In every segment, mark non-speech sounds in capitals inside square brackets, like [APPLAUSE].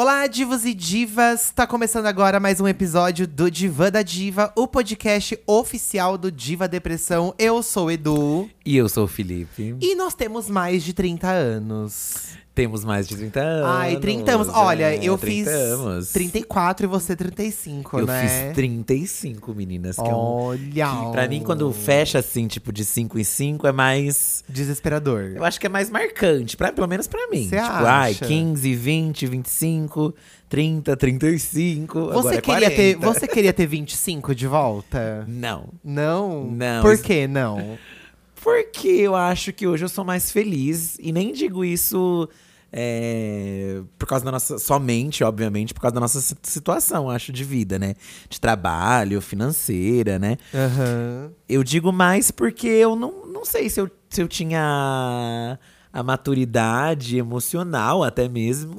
Olá, divos e divas! Tá começando agora mais um episódio do Diva da Diva, o podcast oficial do Diva Depressão. Eu sou o Edu. E eu sou o Felipe. E nós temos mais de 30 anos. Temos mais de 30 anos. Ai, 30 anos. Olha, é, eu 30 fiz anos. 34 e você 35, Eu né? fiz 35, meninas. Que é um, Olha! que pra mim, quando fecha assim, tipo, de 5 em 5, é mais. Desesperador. Eu acho que é mais marcante, pra, pelo menos pra mim. Cê tipo, acha? ai, 15, 20, 25, 30, 35. Você agora é queria, ter, 40. você queria ter 25 de volta? Não. Não? Não, Por que não? Porque eu acho que hoje eu sou mais feliz. E nem digo isso é, por causa da nossa. Somente, obviamente, por causa da nossa si- situação, acho, de vida, né? De trabalho, financeira, né? Aham. Eu digo mais porque eu não, não sei se eu, se eu tinha a maturidade emocional, até mesmo,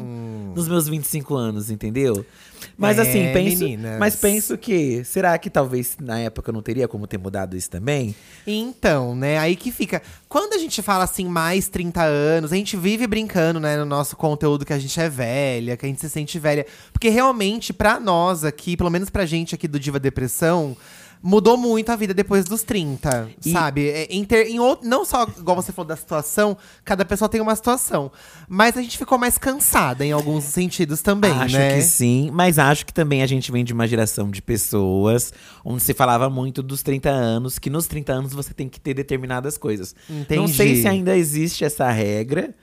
nos meus 25 anos, entendeu? Mas É, assim, penso. meninas. Mas penso que. Será que talvez na época eu não teria como ter mudado isso também? Então, né, aí que fica. Quando a gente fala assim, mais 30 anos, a gente vive brincando, né, no nosso conteúdo que a gente é velha, que a gente se sente velha. Porque realmente, pra nós aqui, pelo menos pra gente aqui do Diva Depressão, mudou muito a vida depois dos 30, E- sabe? É, Em ter, em out- não só, igual você falou da situação, cada pessoa tem uma situação. Mas a gente ficou mais cansada em alguns sentidos também, acho né? que sim, mas acho que também a gente vem de uma geração de pessoas onde se falava muito dos 30 anos, que nos 30 anos você tem que ter determinadas coisas. Não Entendi. sei se ainda existe essa regra.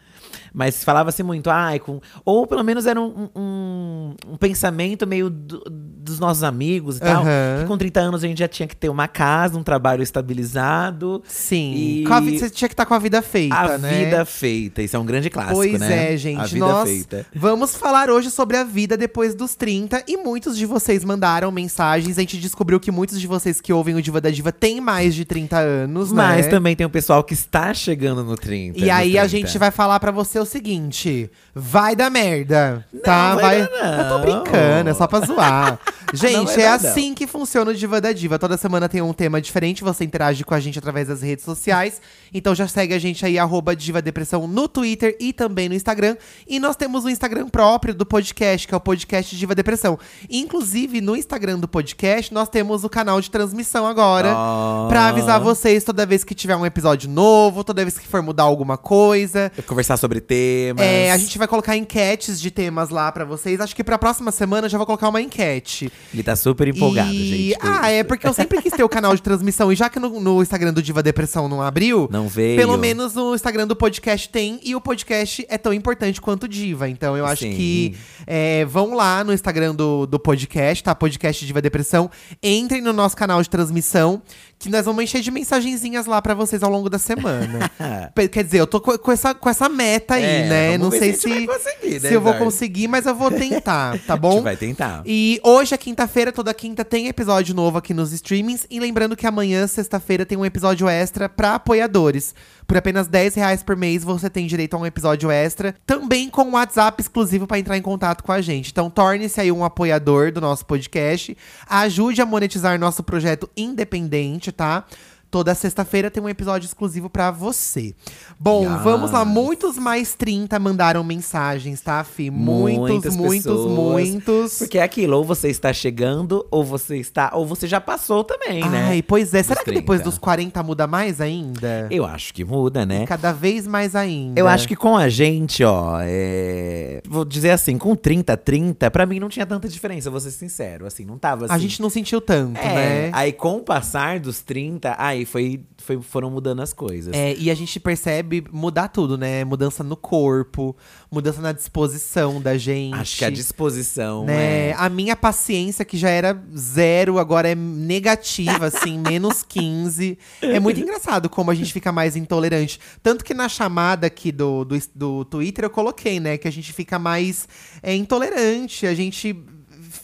Mas falava-se muito, ai, com. Ou pelo menos era um, um, um pensamento meio do- dos nossos amigos e tal. Aham. Que com 30 anos a gente já tinha que ter uma casa, um trabalho estabilizado. Sim. E- Com a vi- você tinha que estar com a vida feita, a né? vida feita. Isso é um grande clássico, Pois né? é, gente. A vida Nós feita. vamos falar hoje sobre a vida depois dos 30. E muitos de vocês mandaram mensagens. A gente descobriu que muitos de vocês que ouvem o Diva da Diva têm mais de 30 anos, Mas né? também tem o pessoal que está chegando no 30. E aí no a 30. gente vai falar pra você o seguinte: vai dar merda, tá? vai dar Eu tô não. brincando, é só pra zoar. [LAUGHS] [LAUGHS] Gente, é não. assim que funciona o Diva da Diva. Toda semana tem um tema diferente, você interage com a gente através das redes sociais. Então já segue a gente aí, arroba Diva Depressão, no Twitter e também no Instagram. E nós temos o Instagram próprio do podcast, que é o podcast Diva Depressão. Inclusive, no Instagram do podcast, nós temos o canal de transmissão agora. Ó. Pra avisar vocês toda vez que tiver um episódio novo, toda vez que for mudar alguma coisa. Conversar sobre temas. É, a gente vai colocar enquetes de temas lá pra vocês. Acho que pra próxima semana eu já vou colocar uma enquete. Ele tá super empolgado, E- gente. Ah, é porque eu sempre quis ter o canal de transmissão. E já que no, no Instagram do Diva Depressão não abriu, Não veio. pelo menos no Instagram do podcast tem. E o podcast é tão importante quanto Diva. Então eu acho Sim. que é, vão lá no Instagram do, do podcast, tá? Podcast Diva Depressão. Entrem no nosso canal de transmissão, que nós vamos encher de mensagenzinhas lá pra vocês ao longo da semana. [LAUGHS] Quer dizer, eu tô co- com essa, com essa meta aí, É, né? Não sei se a se, né, se eu vou conseguir, mas eu vou tentar, tá [LAUGHS] A bom? gente vai tentar. E hoje é quinta-feira, toda quinta tem episódio novo aqui nos streamings. E lembrando que amanhã, sexta-feira, tem um episódio extra pra apoiadores. Por apenas 10 reais por mês, você tem direito a um episódio extra. Também com um WhatsApp exclusivo pra entrar em contato com a gente. Então torne-se aí um apoiador do nosso podcast. Ajude a monetizar nosso projeto independente, tá? Toda sexta-feira tem um episódio exclusivo pra você. Bom, Yes. vamos lá. Muitos mais 30 mandaram mensagens, tá, Fi? Muitos, muitos, pessoas. muitos. Porque é aquilo, ou você está chegando, ou você está. Ou você já passou também, né? Ai, pois é. Será Dos que depois 30. dos 40 muda mais ainda? Eu acho que muda, né? Cada vez mais ainda. Eu acho que com a gente, ó, é... vou dizer assim, com 30, 30, pra mim não tinha tanta diferença, vou ser sincero, assim, não tava assim. A gente não sentiu tanto, é, né? aí com o passar dos 30, aí foi, foi, foram mudando as coisas. É, e a gente percebe mudar tudo, né? Mudança no corpo, mudança na disposição da gente. Acho que a disposição né? é... A minha paciência, que já era zero, agora é negativa, assim, [LAUGHS] menos 15. É muito engraçado como a gente fica mais intolerante. Tanto que na chamada aqui do, do, do Twitter eu coloquei, né? Que a gente fica mais é, intolerante, a gente.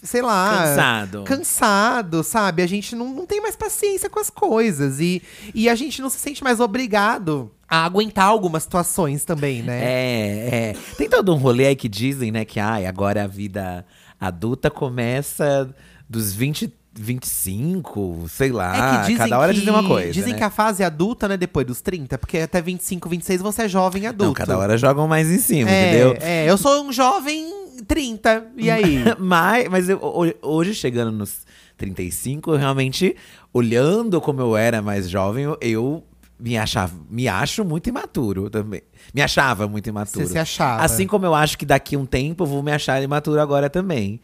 Sei lá. Cansado. Cansado, sabe? A gente não, não tem mais paciência com as coisas. E, e a gente não se sente mais obrigado a aguentar algumas situações também, né? É, é. Tem todo um rolê aí que dizem, né, que ai, agora a vida adulta começa dos 20, 25, sei lá. É cada hora que, dizem uma coisa. Dizem né? que a fase adulta, né, depois dos 30, porque até 25, 26 você é jovem adulto. Não, cada hora jogam mais em cima, é, entendeu? É, eu sou um jovem 30, e aí? [LAUGHS] mas mas eu, ho- hoje, chegando nos 35, eu realmente, olhando como eu era mais jovem, eu, eu me achava, me acho muito imaturo também. Me achava muito imaturo. Você se achava. Assim como eu acho que daqui um tempo eu vou me achar imaturo agora também.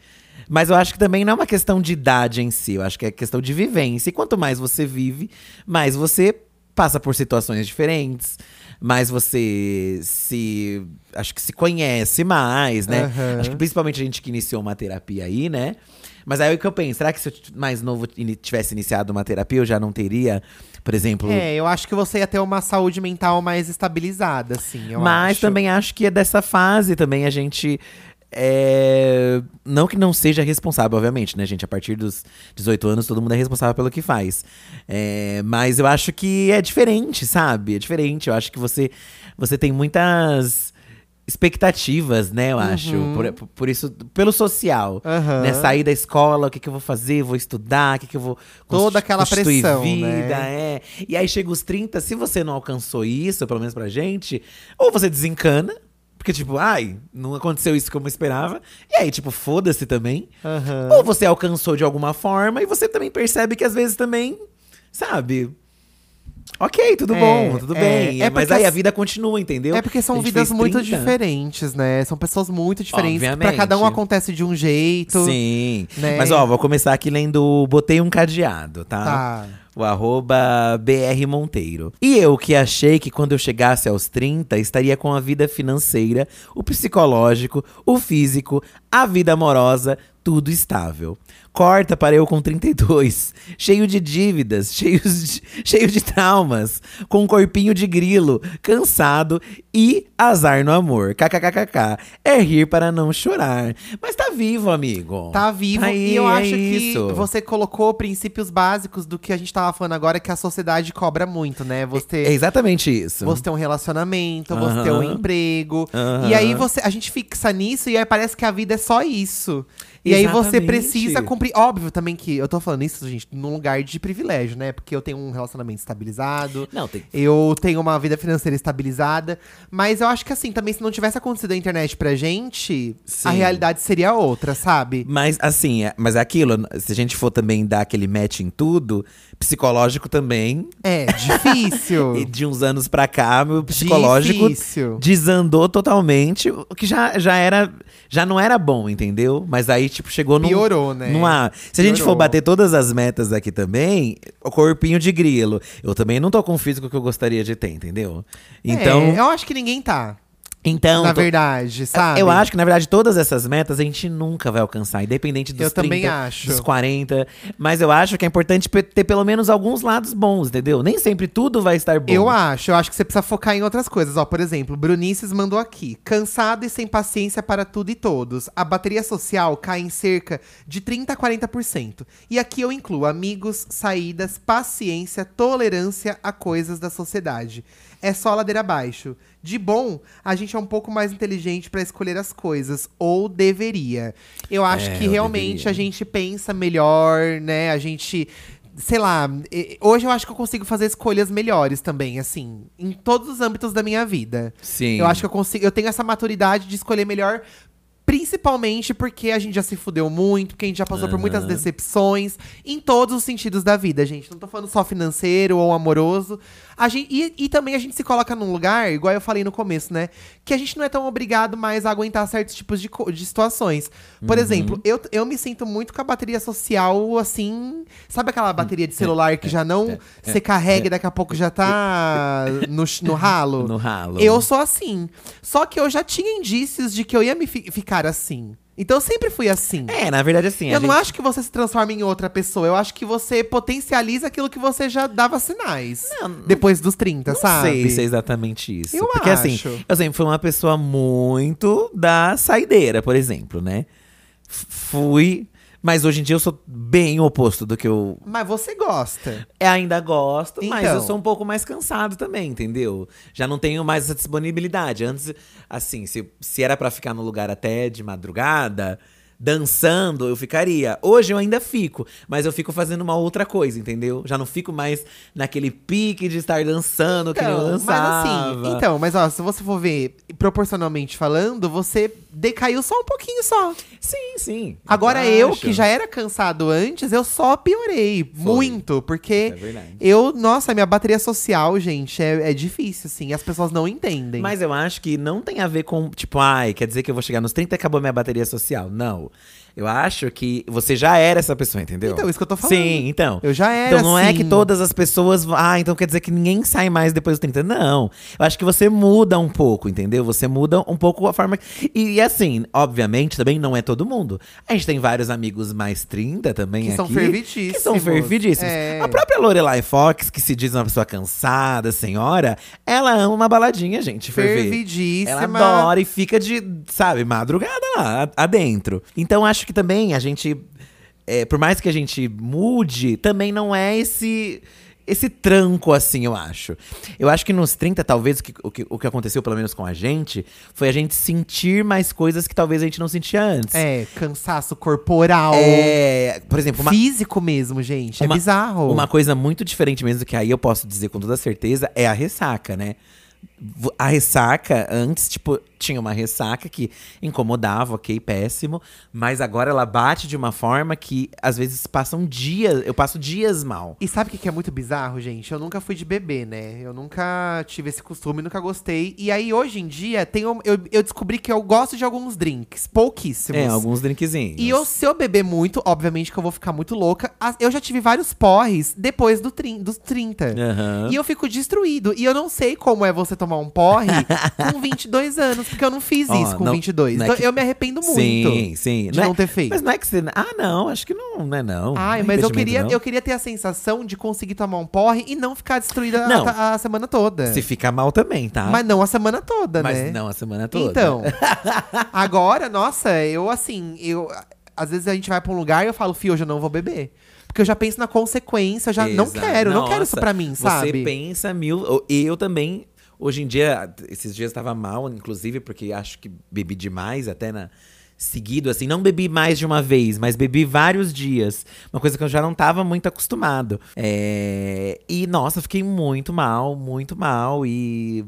Mas eu acho que também não é uma questão de idade em si, eu acho que é questão de vivência. E quanto mais você vive, mais você passa por situações diferentes, mais você se. Acho que se conhece mais, né? Aham. Acho que principalmente a gente que iniciou uma terapia aí, né? Mas aí o que eu penso, será que se eu mais novo tivesse iniciado uma terapia, eu já não teria, por exemplo. É, eu acho que você ia ter uma saúde mental mais estabilizada, assim. Mas acho. também acho que é dessa fase também a gente. É, Não que não seja responsável, obviamente, né, gente? A partir dos 18 anos, todo mundo é responsável pelo que faz. É, Mas eu acho que é diferente, sabe? É diferente. Eu acho que você, você tem muitas expectativas, né? Eu acho. Por, por- isso, pelo social. Uhum. Né? Sair da escola, o que, que eu vou fazer? Vou estudar, o que, que eu vou. Toda aquela pressão, vida, né? é. E aí chega os 30, se você não alcançou isso, pelo menos pra gente, ou você desencana, porque tipo, ai, não aconteceu isso como eu esperava. E aí, tipo, foda-se também. Aham. Ou você alcançou de alguma forma e você também percebe que às vezes também, sabe? Ok, tudo É, bom, tudo é, bem. é Mas aí a vida continua, entendeu? É porque são vidas muito 30. diferentes, né? São pessoas muito diferentes. Pra Obviamente. cada um acontece de um jeito. Sim. né? Mas ó, vou começar aqui lendo Botei um Cadeado, tá? Tá. O arroba BR Monteiro. E eu que achei que quando eu chegasse aos 30 estaria com a vida financeira, o psicológico, o físico, a vida amorosa, tudo estável. Corta para eu com 32, cheio de dívidas, [LAUGHS] cheios de, cheio de traumas, com um corpinho de grilo, cansado e azar no amor. KKKKK. É rir para não chorar. Mas tá vivo, amigo. Tá vivo. Aí, e eu é acho que isso. você colocou princípios básicos do que a gente tava falando agora, que a sociedade cobra muito, né? Você. É exatamente isso. Você ter um relacionamento, você ter um emprego. Aham. E aí você, a gente fixa nisso e aí parece que a vida é só isso. E aí você Exatamente. precisa cumprir. Óbvio também que eu tô falando isso, gente, num lugar de privilégio, né? Porque eu tenho um relacionamento estabilizado. Não, tem. Eu tenho uma vida financeira estabilizada. Mas eu acho que assim, também se não tivesse acontecido a internet pra gente, a Sim. realidade seria outra, sabe? Mas assim, é- mas é aquilo, se a gente for também dar aquele match em tudo, psicológico também. É, difícil. [LAUGHS] E de uns anos pra cá, meu psicológico Difícil. desandou totalmente, o que já, já era. Já não era bom, entendeu? Mas aí, tipo, chegou num. Piorou, né? Numa, se a gente for Piorou. bater todas as metas aqui também, o corpinho de grilo. Eu também não tô com o físico que eu gostaria de ter, entendeu? Então. É, eu acho que ninguém tá. Então na verdade, sabe? Eu acho que, na verdade, todas essas metas a gente nunca vai alcançar, independente dos Eu também 30, acho. dos 40. Mas eu acho que é importante ter pelo menos alguns lados bons, entendeu? Nem sempre tudo vai estar bom. Eu acho, eu acho que você precisa focar em outras coisas. Ó, por exemplo, Brunices mandou aqui. Cansado e sem paciência para tudo e todos. A bateria social cai em cerca de 30 a 40%. E aqui eu incluo amigos, saídas, paciência, tolerância a coisas da sociedade. É só ladeira abaixo. De bom, a gente é um pouco mais inteligente para escolher as coisas, ou deveria. Eu acho É, que eu realmente deveria. a gente pensa melhor, né? A gente sei lá, hoje eu acho que eu consigo fazer escolhas melhores também, assim, em todos os âmbitos da minha vida. Sim. Eu acho que eu consigo, eu tenho essa maturidade de escolher melhor, principalmente porque a gente já se fudeu muito, porque a gente já passou por muitas Aham. decepções em todos os sentidos da vida, gente. Não tô falando só financeiro ou amoroso. A gente, e, e também a gente se coloca num lugar, igual eu falei no começo, né? Que a gente não é tão obrigado mais a aguentar certos tipos de, de situações. Por Uhum. exemplo, eu, eu me sinto muito com a bateria social, assim. Sabe aquela bateria de celular que já não se carrega e daqui a pouco já tá no, no ralo? [LAUGHS] No ralo. Eu sou assim. Só que eu já tinha indícios de que eu ia me fi- ficar assim. Então eu sempre fui assim. É, na verdade, assim. eu não gente- acho que você se transforma em outra pessoa. Eu acho que você potencializa aquilo que você já dava sinais. depois dos 30, Não sabe? sei se é exatamente isso. Eu Porque assim, acho. eu sempre fui uma pessoa muito da saideira, por exemplo, né? Fui. Mas hoje em dia eu sou bem o oposto do que eu Mas você gosta. é, ainda gosto, mas Então. eu sou um pouco mais cansado também, entendeu? Já não tenho mais essa disponibilidade. Antes, assim, se, se era pra ficar no lugar até de madrugada, dançando, eu ficaria. Hoje eu ainda fico, mas eu fico fazendo uma outra coisa, entendeu? Já não fico mais naquele pique de estar dançando que nem eu Então, mas dançava. assim, então, mas ó, se você for ver proporcionalmente falando, você decaiu só um pouquinho só. Sim, sim. Agora eu, acho. que já era cansado antes, eu só piorei muito, porque É eu, nossa, minha bateria social, gente, é, é difícil, assim, as pessoas não entendem. Mas eu acho que não tem a ver com, tipo, ai, quer dizer que eu vou chegar nos 30 e acabou minha bateria social. Não. Eu acho que você já era essa pessoa, entendeu? Então, isso que eu tô falando. Sim, então. Eu já era Então não é assim. que todas as pessoas. Ah, então quer dizer que ninguém sai mais depois dos 30. Não. Eu acho que você muda um pouco, entendeu? Você muda um pouco a forma. E, e assim, obviamente, também não é todo mundo. A gente tem vários amigos mais 30 também Que aqui. são fervidíssimos. Que são fervidíssimos. É. A própria Lorelai Fox, que se diz uma pessoa cansada, senhora, ela ama uma baladinha, gente. Ferver. Fervidíssima. Ela adora e fica de, sabe, madrugada lá, adentro. Então acho que também a gente, é, por mais que a gente mude, também não é esse. Esse tranco, assim, eu acho. Eu acho que nos 30, talvez, o que, o, que, o que aconteceu, pelo menos com a gente, foi a gente sentir mais coisas que talvez a gente não sentia antes. É, cansaço corporal. É, por exemplo, uma, Físico mesmo, gente. uma- é bizarro. Uma coisa muito diferente mesmo, que aí eu posso dizer com toda certeza, é a ressaca, né? A ressaca, antes, tipo, tinha uma ressaca que incomodava, ok, péssimo. Mas agora ela bate de uma forma que, às vezes, passam dias. Eu passo dias mal. E sabe o que é muito bizarro, gente? Eu nunca fui de beber, né? Eu nunca tive esse costume, nunca gostei. E aí, hoje em dia, tem um- eu, eu descobri que eu gosto de alguns drinks. Pouquíssimos. É, alguns drinkzinhos. E eu, se eu beber muito, obviamente que eu vou ficar muito louca. Eu já tive vários porres depois do trin- dos 30. Aham. E eu fico destruído. E eu não sei como é você tomar um porre com [LAUGHS] 22 anos, porque eu não fiz isso com não- 22. não é então que- eu me arrependo muito Sim, sim. de Não é- não ter feito. Mas não é que você. Ah, não, acho que não, não é não. Ai, Não é mas eu queria, não. eu queria ter a sensação de conseguir tomar um porre e não ficar destruída a- Não. a, semana toda. Se ficar mal também, tá? Mas não a semana toda, Mas né? não a semana toda. Então, [LAUGHS] agora, nossa, eu assim, eu às vezes a gente vai pra um lugar e eu falo, fio, hoje eu não vou beber. Porque eu já penso na consequência, eu já não Exato. quero, não quero isso Nossa, pra mim, sabe? Você pensa mil. Eu também. Hoje em dia, esses dias estava mal, inclusive, porque acho que bebi demais, até na. Seguido, assim, não bebi mais de uma vez, mas bebi vários dias. Uma coisa que eu já não tava muito acostumado. É, E, nossa, fiquei muito mal, muito mal. E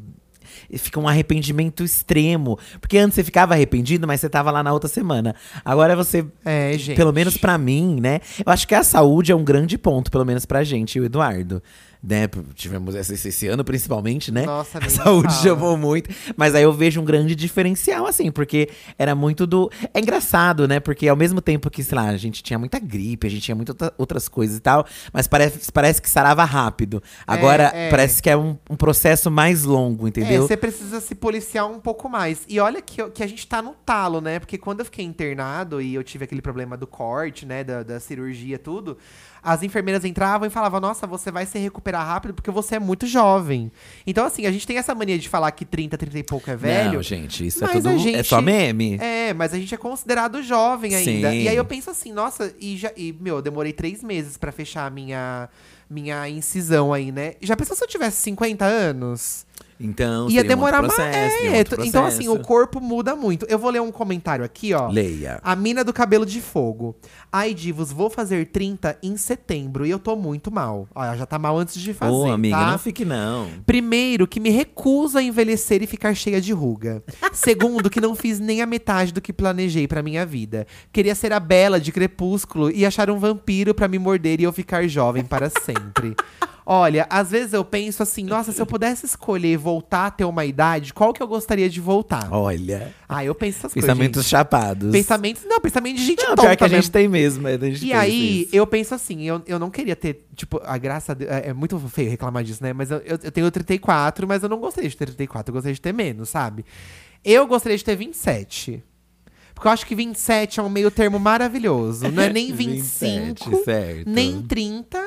fica um arrependimento extremo. Porque antes você ficava arrependido, mas você tava lá na outra semana. Agora você É, gente. pelo menos pra mim, né? Eu acho que a saúde é um grande ponto, pelo menos pra gente, e o Eduardo. Né? Tivemos esse, esse ano, principalmente, né? Nossa, a saúde fala. chamou muito. Mas aí eu vejo um grande diferencial, assim, porque era muito do. É engraçado, né? Porque ao mesmo tempo que, sei lá, a gente tinha muita gripe, a gente tinha muitas outra- outras coisas e tal, mas parece, parece que sarava rápido. Agora, é. parece que é um, um processo mais longo, É, entendeu? você precisa se policiar um pouco mais. E olha que, que a gente tá no talo, né? Porque quando eu fiquei internado e eu tive aquele problema do corte, né? Da, da cirurgia, tudo. As enfermeiras entravam e falavam, nossa, você vai se recuperar rápido porque você é muito jovem. Então, assim, a gente tem essa mania de falar que 30, 30 e pouco é velho. Não, gente, isso é tudo. É gente- só meme. É, mas a gente é considerado jovem ainda. Sim. E aí eu penso assim, nossa, e, já, e meu, eu demorei três meses pra fechar a minha, minha incisão aí, né? Já pensou se eu tivesse 50 anos? Então, Ia um demorar mais. processo, um É, t- então, assim, o corpo muda muito. Eu vou ler um comentário aqui, ó. Leia. A mina do cabelo de fogo. Ai, divos, vou fazer 30 em setembro e eu tô muito mal. Olha, já tá mal antes de fazer, Ô, amiga, tá? não fique não. Primeiro, que me recuso a envelhecer e ficar cheia de ruga. Segundo, que não fiz nem a metade do que planejei pra minha vida. Queria ser a Bela de Crepúsculo e achar um vampiro pra me morder e eu ficar jovem para sempre. Olha, às vezes eu penso assim, nossa, se eu pudesse escolher voltar a ter uma idade, qual que eu gostaria de voltar? Olha, Ah, eu penso essas pensamentos coisas. chapados. gente. Pensamentos. Não, pensamento de gente Não, tonta pior que a mesmo. gente tem mesmo. é, E aí, isso. eu penso assim, eu, eu não queria ter, tipo, a graça. de- É, é muito feio reclamar disso, né? Mas eu, eu, eu tenho 34, mas eu não gostaria de ter 34, eu gostaria de ter menos, sabe? Eu gostaria de ter 27. Porque eu acho que 27 é um meio termo maravilhoso. Não é nem [LAUGHS] 25, 27, certo. nem 30.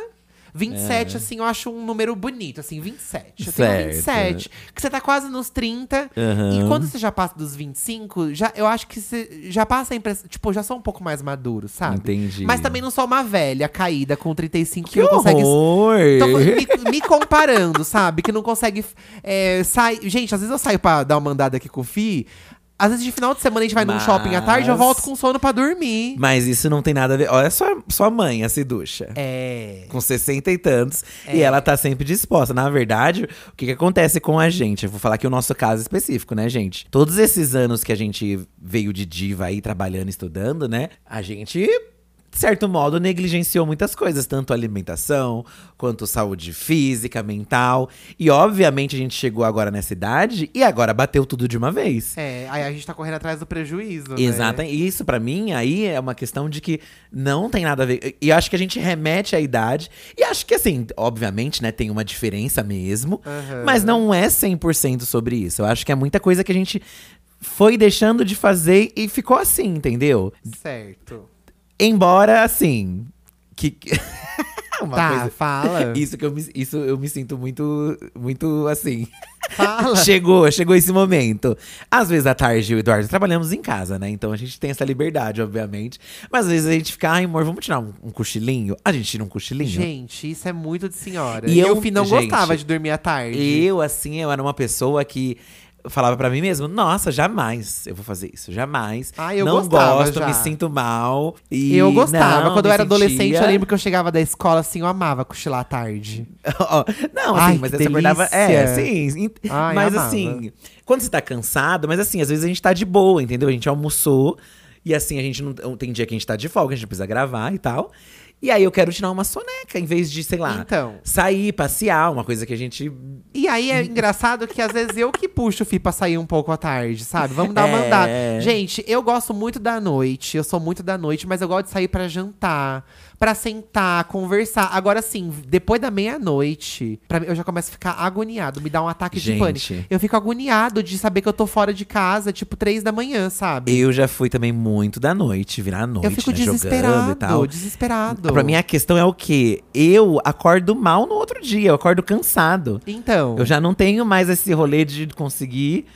27, assim, eu acho um número bonito, assim, 27. Eu tenho Certo. 27. Que você tá quase nos 30. Aham. E quando você já passa dos 25, já, eu acho que você já passa a impressão. Tipo, já sou um pouco mais maduro, sabe? Entendi. Mas também não sou uma velha caída com 35 que, Que não consegue. Tô me, me comparando, sabe? Que não consegue é, sair. Gente, às vezes eu saio pra dar uma andada aqui com o Fi. Às vezes de final de semana a gente vai num Mas- shopping à tarde, eu volto com sono pra dormir. Mas isso não tem nada a ver. Olha só sua mãe, a Ciducha. É. Com 60 e tantos. E ela tá sempre disposta. Na verdade, o que, que acontece com a gente? Eu vou falar aqui o nosso caso específico, né, gente? Todos esses anos que a gente veio de diva aí, trabalhando, estudando, né? A gente, de certo modo, negligenciou muitas coisas. Tanto alimentação, quanto saúde física, mental. E, obviamente, a gente chegou agora nessa idade e agora bateu tudo de uma vez. É, aí a gente tá correndo atrás do prejuízo. né? Exato. E isso pra mim aí é uma questão de que não tem nada a ver. E eu acho que a gente remete à idade. E acho que assim, obviamente, né, tem uma diferença mesmo, Aham. mas não é 100% sobre isso. Eu acho que é muita coisa que a gente foi deixando de fazer e ficou assim, entendeu? Certo. Embora assim, que [LAUGHS] uma tá, coisa fala. [LAUGHS] isso que eu me, isso eu me sinto muito muito assim. Fala. [LAUGHS] Chegou, chegou esse momento. Às vezes à tarde eu e o Eduardo trabalhamos em casa, né? Então a gente tem essa liberdade, obviamente. Mas às vezes a gente fica, ai, amor, vamos tirar um, um cochilinho? A gente tira um cochilinho. Gente, isso é muito de senhora. E eu- eu, não gente, gostava de dormir à tarde. Eu, assim, eu era uma pessoa que falava pra mim mesmo, nossa, jamais eu vou fazer isso, jamais. Ah, eu não gostava gosto, já. me sinto mal. E eu gostava. não, Quando eu era adolescente, sentia- eu lembro que eu chegava da escola assim, eu amava cochilar à tarde. [LAUGHS] Não, assim, Ai, mas você acordava. É, sim. Ai, mas assim, quando você tá cansado, mas assim, às vezes a gente tá de boa, entendeu? A gente almoçou. E assim, a gente não. Tem dia que a gente tá de folga, a gente precisa gravar e tal. E aí eu quero tirar uma soneca, em vez de, sei lá, Então. sair, passear, uma coisa que a gente. E aí é engraçado que às vezes eu que puxo o Fih pra sair um pouco à tarde, sabe? Vamos dar uma É. andada. Gente, eu gosto muito da noite, eu sou muito da noite, mas eu gosto de sair pra jantar, pra sentar, conversar. Agora sim, depois da meia-noite, eu já começo a ficar agoniado, me dá um ataque Gente. de pânico. Eu fico agoniado de saber que eu tô fora de casa, tipo, três da manhã, sabe? Eu já fui também muito da noite, virar a noite, Eu fico né, jogando e desesperado, tal. desesperado. Pra mim, a questão é o quê? Eu acordo mal no outro dia, eu acordo cansado. Então. Eu já não tenho mais esse rolê de conseguir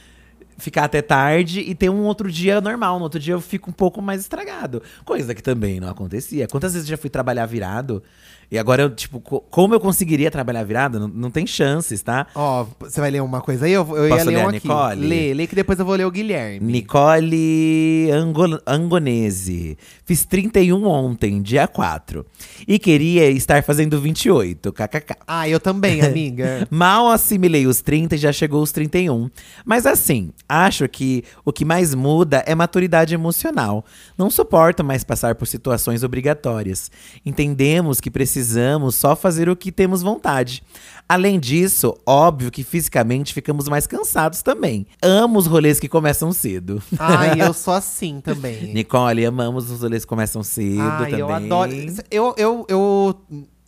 ficar até tarde e ter um outro dia normal. No outro dia eu fico um pouco mais estragado. Coisa que também não acontecia. Quantas vezes eu já fui trabalhar virado? E agora eu, tipo, co- como eu conseguiria trabalhar virado? Não, não tem chances, tá? Ó, você vai ler uma coisa aí? Eu, eu ia Posso ler ler um a aqui. Nicole? Lê, lê que depois eu vou ler o Guilherme. Nicole Ango- Angonese. Fiz 31 ontem, dia 4. E queria estar fazendo 28, kkk. Ah, eu também, [LAUGHS] amiga. Mal assimilei os 30 e já chegou os 31. Mas assim, acho que o que mais muda é maturidade emocional. Não suporto mais passar por situações obrigatórias. Entendemos que precisamos só fazer o que temos vontade. Além disso, óbvio que fisicamente ficamos mais cansados também. Amo os rolês que começam cedo. Ai, eu [LAUGHS] sou assim também. Nicole, amamos os rolês que começam cedo Ai, também. eu adoro. Eu, eu, eu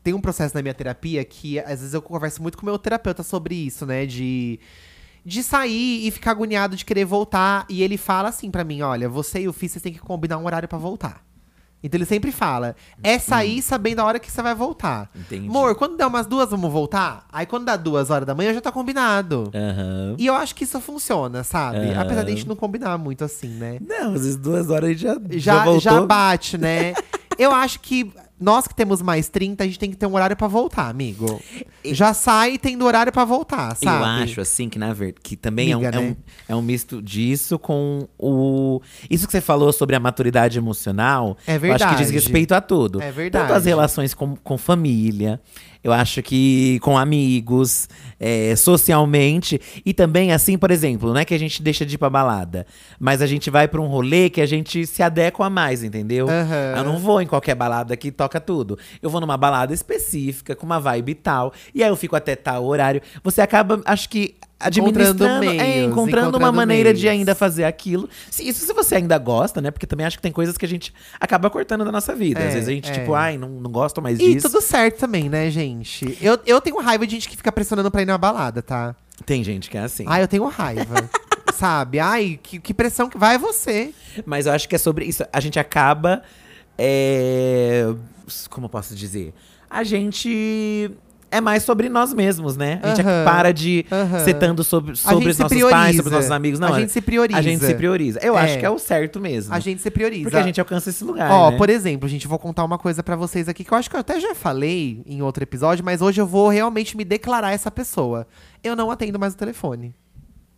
tenho um processo na minha terapia que às vezes eu converso muito com o meu terapeuta sobre isso, né? De. De sair e ficar agoniado de querer voltar. E ele fala assim pra mim: olha, você e o Fih, vocês têm que combinar um horário pra voltar. Então ele sempre fala: é sair sabendo a hora que você vai voltar. Entendi. Amor, quando der umas duas, vamos voltar? Aí quando dá duas horas da manhã, já tá combinado. Aham. E eu acho que isso funciona, sabe? Aham. Apesar de a gente não combinar muito assim, né? Não, às vezes duas horas a gente já, já, voltou. já bate, né? [LAUGHS] Eu acho que nós que temos mais 30, a gente tem que ter um horário pra voltar, amigo. Já sai tendo horário pra voltar, Eu sabe? acho, assim, que na verdade, que também é, um, Miga, é, né? um, é um misto disso com o. Isso que você falou sobre a maturidade emocional. É Eu acho que diz verdade. respeito a tudo. É verdade. Tanto as relações com, com família. Eu acho que com amigos, é, socialmente. E também, assim, por exemplo, não é que a gente deixa de ir pra balada. Mas a gente vai pra um rolê que a gente se adequa mais, entendeu? Aham. Eu não vou em qualquer balada que toca tudo. Eu vou numa balada específica, com uma vibe tal. E aí eu fico até tal horário. Você acaba, acho que. Encontrando Administrando, é, meios, encontrando, uma encontrando maneira de meios. ainda fazer aquilo. Se, isso se você ainda gosta, né? Porque também acho que tem coisas que a gente acaba cortando da nossa vida. É, Às vezes a gente, é. tipo, ai, não, não gosto mais E disso. tudo certo também, né, gente? Eu, eu tenho raiva de gente que fica pressionando pra ir na balada, tá? Tem gente que é assim. Ai, eu tenho raiva. [LAUGHS] sabe? Ai, que, que pressão que vai você. Mas eu acho que é sobre isso. A gente acaba. é, Como eu posso dizer? A gente. É mais sobre nós mesmos, né? A gente Aham, para de aham. ser tanto sobre, sobre os nossos prioriza. pais, sobre os nossos amigos. Não, a é- gente se prioriza. A gente se prioriza. Eu É. acho que é o certo mesmo. A gente se prioriza. Porque a gente alcança esse lugar. Ó, né? por exemplo, gente, vou contar uma coisa pra vocês aqui que eu acho que eu até já falei em outro episódio, mas hoje eu vou realmente me declarar essa pessoa. Eu não atendo mais o telefone.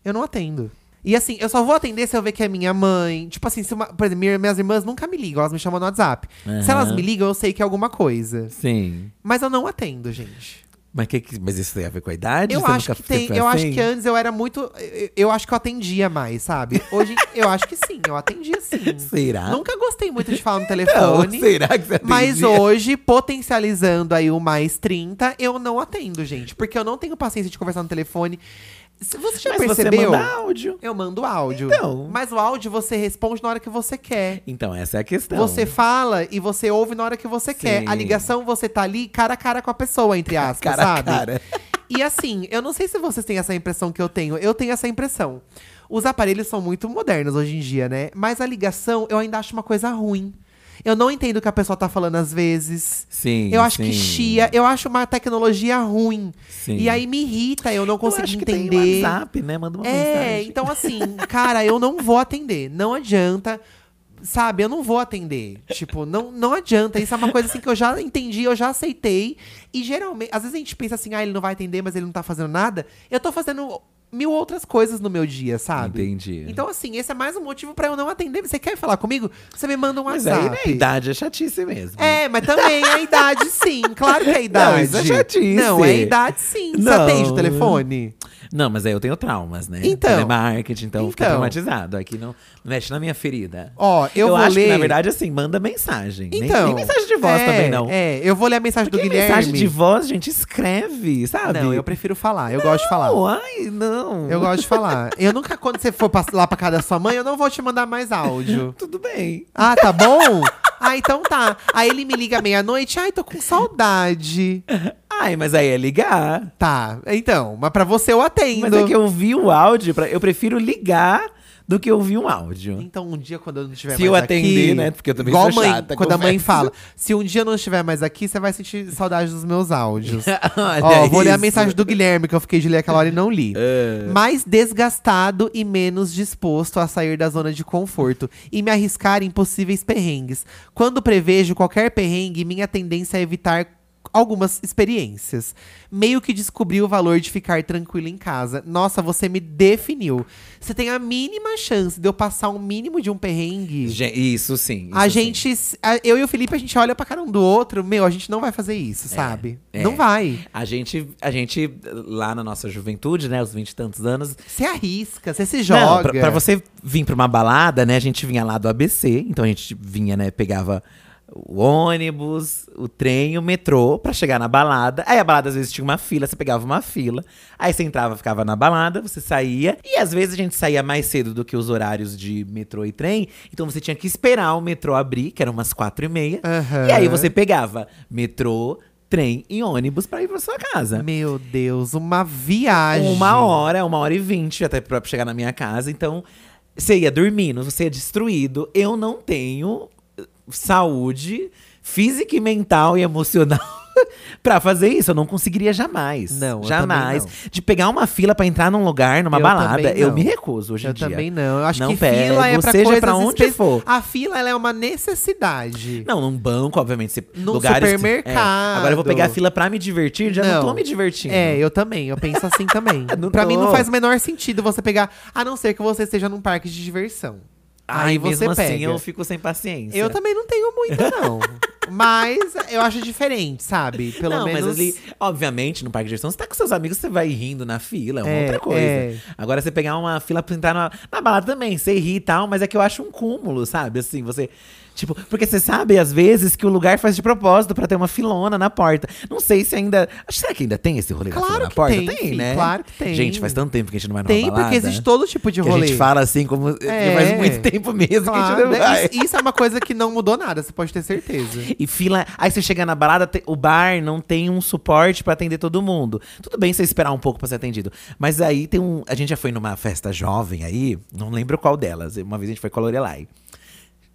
Eu não atendo. E assim, eu só vou atender se eu ver que é minha mãe. Tipo assim, se uma, por exemplo, minha- minhas irmãs nunca me ligam, elas me chamam no WhatsApp. Se Aham. elas me ligam, eu sei que é alguma coisa. Sim. Mas eu não atendo, gente. Mas, que, que- mas isso tem a ver com a idade? Eu Você acho nunca que tem. foi Eu acho assim? que antes eu era muito. Eu, eu acho que eu atendia mais, sabe? Hoje eu acho que sim, eu atendia sim. [LAUGHS] Será? Nunca gostei muito de falar no Não, telefone. será que você Mas atendia? hoje, potencializando aí o mais 30, eu não atendo, gente. Porque eu não tenho paciência de conversar no telefone. Se você já Mas percebeu? você manda áudio. Eu mando áudio. Então. Mas o áudio você responde na hora que você quer. Então, essa é a questão. Você fala e você ouve na hora que você quer. A Sim. ligação você tá ali cara a cara com a pessoa, entre [LAUGHS] aspas, Cara a sabe? cara. E assim, eu não sei se vocês têm essa impressão que eu tenho. Eu tenho essa impressão. Os aparelhos são muito modernos hoje em dia, né? Mas a ligação eu ainda acho uma coisa ruim. Eu não entendo o que a pessoa tá falando às vezes. Sim, Eu acho que sim. chia, eu acho uma tecnologia ruim. Sim. E aí me irrita, eu não Eu consigo acho que entender. Tem WhatsApp, né? Manda uma É, mensagem. então assim, cara, eu não vou atender. Não adianta. Sabe, eu não vou atender. Tipo, não, não adianta. Isso é uma coisa assim que eu já entendi, eu já aceitei. E geralmente, às vezes a gente pensa assim, ah, ele não vai atender, mas ele não tá fazendo nada. Eu tô fazendo mil outras coisas no meu dia, sabe? Entendi. Então, assim, esse é mais um motivo pra eu não atender. Você quer falar comigo? Você me manda um Mas WhatsApp. aí, né, idade é chatice mesmo. É, mas também é a idade, sim. Claro que é a idade. isso é chatice. Não, é a idade, sim. Você Não. atende o telefone? Não, mas aí eu tenho traumas, né? Então. Telemarketing, então, fica Então. traumatizado. Aqui não não mexe na minha ferida. Ó, eu, vou acho ler. que, na verdade, assim, manda mensagem. Nem- Então, nem, mensagem de voz é, também, não. É, eu vou ler a mensagem Porque do Guilherme. mensagem de voz, gente, escreve, sabe? Não, eu prefiro falar. Eu gosto de falar. Não, ai, não. Eu gosto de falar. Eu nunca, quando você for lá pra casa da sua mãe, eu não vou te mandar mais áudio. [LAUGHS] Tudo bem. Ah, tá bom? Ah, então tá. Aí ele me liga meia-noite. Ai, tô com saudade. [LAUGHS] Ai, mas aí é ligar. Tá, então. Mas pra você eu atendo. Mas é que eu vi o áudio, pra, eu prefiro ligar do que ouvir um áudio. Então, um dia, quando eu não estiver Se mais eu aqui… atender, né? Porque eu também igual sou mãe, chata, Quando a mãe confesso. fala, se um dia eu não estiver mais aqui, você vai sentir saudade dos meus áudios. [LAUGHS] Olha Ó, vou ler a mensagem do Guilherme, que eu fiquei de ler aquela hora e não li. [LAUGHS] É. Mais desgastado e menos disposto a sair da zona de conforto e me arriscar em possíveis perrengues. Quando prevejo qualquer perrengue, minha tendência é evitar algumas experiências. Meio que descobri o valor de ficar tranquilo em casa. Nossa, você me definiu. Você tem a mínima chance de eu passar um mínimo de um perrengue. Gen- Isso sim. A isso sim. gente, a- eu e o Felipe, a gente olha pra cara um do outro, meu, a gente não vai fazer isso, sabe? é. Não vai. A gente, a gente, lá na nossa juventude, né, os 20 e tantos anos. Você arrisca, você se Não, joga. pra, pra você vir pra uma balada, né, a gente vinha lá do ABC, então a gente vinha, né, pegava o ônibus, o trem, o metrô pra chegar na balada. Aí a balada às vezes tinha uma fila, você pegava uma fila. Aí você entrava, ficava na balada, você saía. E às vezes a gente saía mais cedo do que os horários de metrô e trem. Então você tinha que esperar o metrô abrir, que eram umas quatro e meia. Aham. E aí você pegava metrô, trem e ônibus pra ir pra sua casa. Meu Deus, uma viagem. Uma hora, uma hora e vinte até pra chegar na minha casa. Então, você ia dormindo, você ia destruído. Eu não tenho saúde física e mental e emocional [LAUGHS] pra fazer isso. Eu não conseguiria jamais. Não, eu jamais. também De pegar uma fila pra entrar num lugar, numa Eu balada, eu não. me recuso hoje Eu em dia. também não. Eu acho Não que pego, fila é pra seja coisas pra onde for. A fila ela é uma necessidade. Não, num banco, obviamente. Num lugares que- supermercado. é. Agora eu vou pegar a fila pra me divertir, já não, tô me divertindo. É, eu também. Eu penso assim também. [LAUGHS] Não pra mim não faz o menor sentido você pegar, a não ser que você esteja num parque de diversão. Ai, Aí você mesmo pega. assim eu fico sem paciência. Eu também não tenho muita, não. [LAUGHS] mas eu acho diferente, sabe? Pelo não, menos. mas ali, obviamente, no parque de diversão, você tá com seus amigos, você vai rindo na fila, é uma É, outra coisa. é. Agora, você pegar uma fila pra entrar na, na balada também, você ri e tal, mas é que eu acho um cúmulo, sabe? Assim, você. Tipo, porque você sabe, às vezes, que o lugar faz de propósito pra ter uma filona na porta. Não sei se ainda. Será que ainda tem esse rolê da Claro fila na que porta? tem, filho, né? claro que tem. Gente, faz tanto tempo que a gente não vai numa Tem, balada. porque existe todo tipo de rolê. a gente fala assim, como É. faz muito tempo mesmo que a Claro, gente não né? vai. Isso, isso é uma coisa que não mudou nada, você pode ter certeza. [LAUGHS] E fila. Aí você chega na balada, o bar não tem um suporte pra atender todo mundo. Tudo bem você esperar um pouco pra ser atendido. Mas aí tem um. A gente já foi numa festa jovem aí, não lembro qual delas. Uma vez a gente foi com a Lorelai.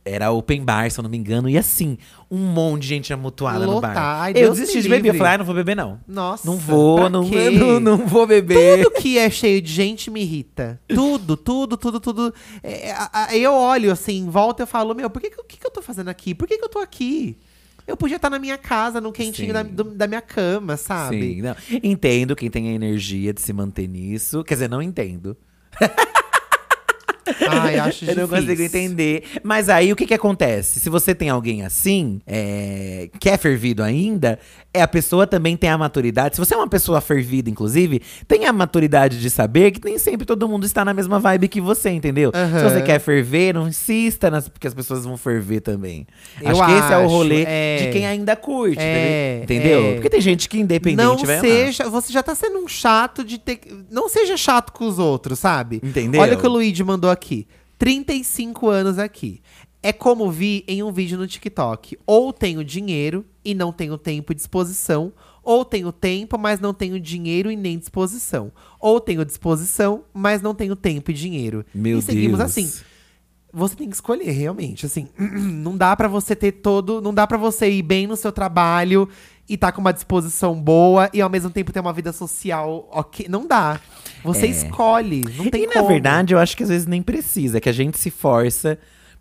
Era open bar, se eu não me engano, e assim, um monte de gente amutuada no Lotar, bar. ai, eu desisti de beber. Eu falei, ah, não vou beber, não. Nossa. Não vou, não, [LAUGHS] não, não vou beber. Tudo que é cheio de gente me irrita. Tudo, tudo, tudo, tudo. É, a- a- eu olho assim, em volta e falo, meu, por que, que, o que, que eu tô fazendo aqui? Por que, que eu tô aqui? Eu podia estar na minha casa, no quentinho da, do- da minha cama, sabe? Sim, não. Entendo quem tem a energia de se manter nisso. Quer dizer, não entendo. [LAUGHS] Ai, acho [LAUGHS] Eu não difícil. consigo entender. Mas aí o que que acontece? Se você tem alguém assim, é, que é fervido ainda, é a pessoa também tem a maturidade. Se você é uma pessoa fervida, inclusive, tem a maturidade de saber que nem sempre todo mundo está na mesma vibe que você, entendeu? Aham. Se você quer ferver, não insista nas, porque as pessoas vão ferver também. Eu acho que esse é o rolê é. de quem ainda curte, É, entendeu? é. Porque tem gente que independente não vai amar. seja, você já tá sendo um chato de ter. Não seja chato com os outros, sabe? Entendeu? Olha o que o Luigi mandou aqui. 35 anos aqui. É como vi em um vídeo no TikTok. Ou tenho dinheiro e não tenho tempo e disposição. Ou tenho tempo, mas não tenho dinheiro e nem disposição. Ou tenho disposição, mas não tenho tempo e dinheiro. Meu e seguimos Deus. assim. Você tem que escolher, realmente. Assim, [CLEARS THROAT] não dá pra você ter todo. Não dá pra você ir bem no seu trabalho e tá com uma disposição boa e ao mesmo tempo ter uma vida social ok. Não dá. Você É. escolhe. Não tem e como. na verdade, eu acho que às vezes nem precisa, que a gente se força.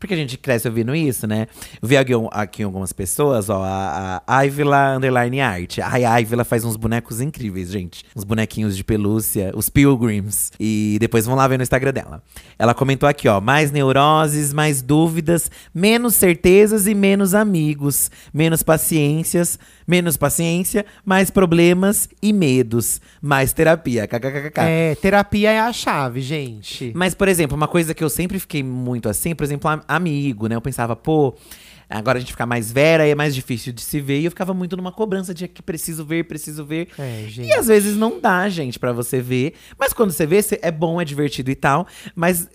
Porque a gente cresce ouvindo isso, né? Eu vi aqui, aqui algumas pessoas, ó, a, a Ivila Underline Art. Ai, a Ivila faz uns bonecos incríveis, gente. Uns bonequinhos de pelúcia, os Pilgrims. E depois vão lá ver no Instagram dela. Ela comentou aqui, ó, mais neuroses, mais dúvidas, menos certezas e menos amigos, menos paciências, menos paciência, mais problemas e medos, mais terapia. KKKK. É, terapia é a chave, gente. Mas, por exemplo, uma coisa que eu sempre fiquei muito assim, por exemplo, am- amigo, né? Eu pensava, pô, agora a gente fica mais vera e é mais difícil de se ver. E eu ficava muito numa cobrança de que preciso ver, preciso ver. É. E às vezes não dá, gente, pra você ver. Mas quando você vê, é bom, é divertido e tal. Mas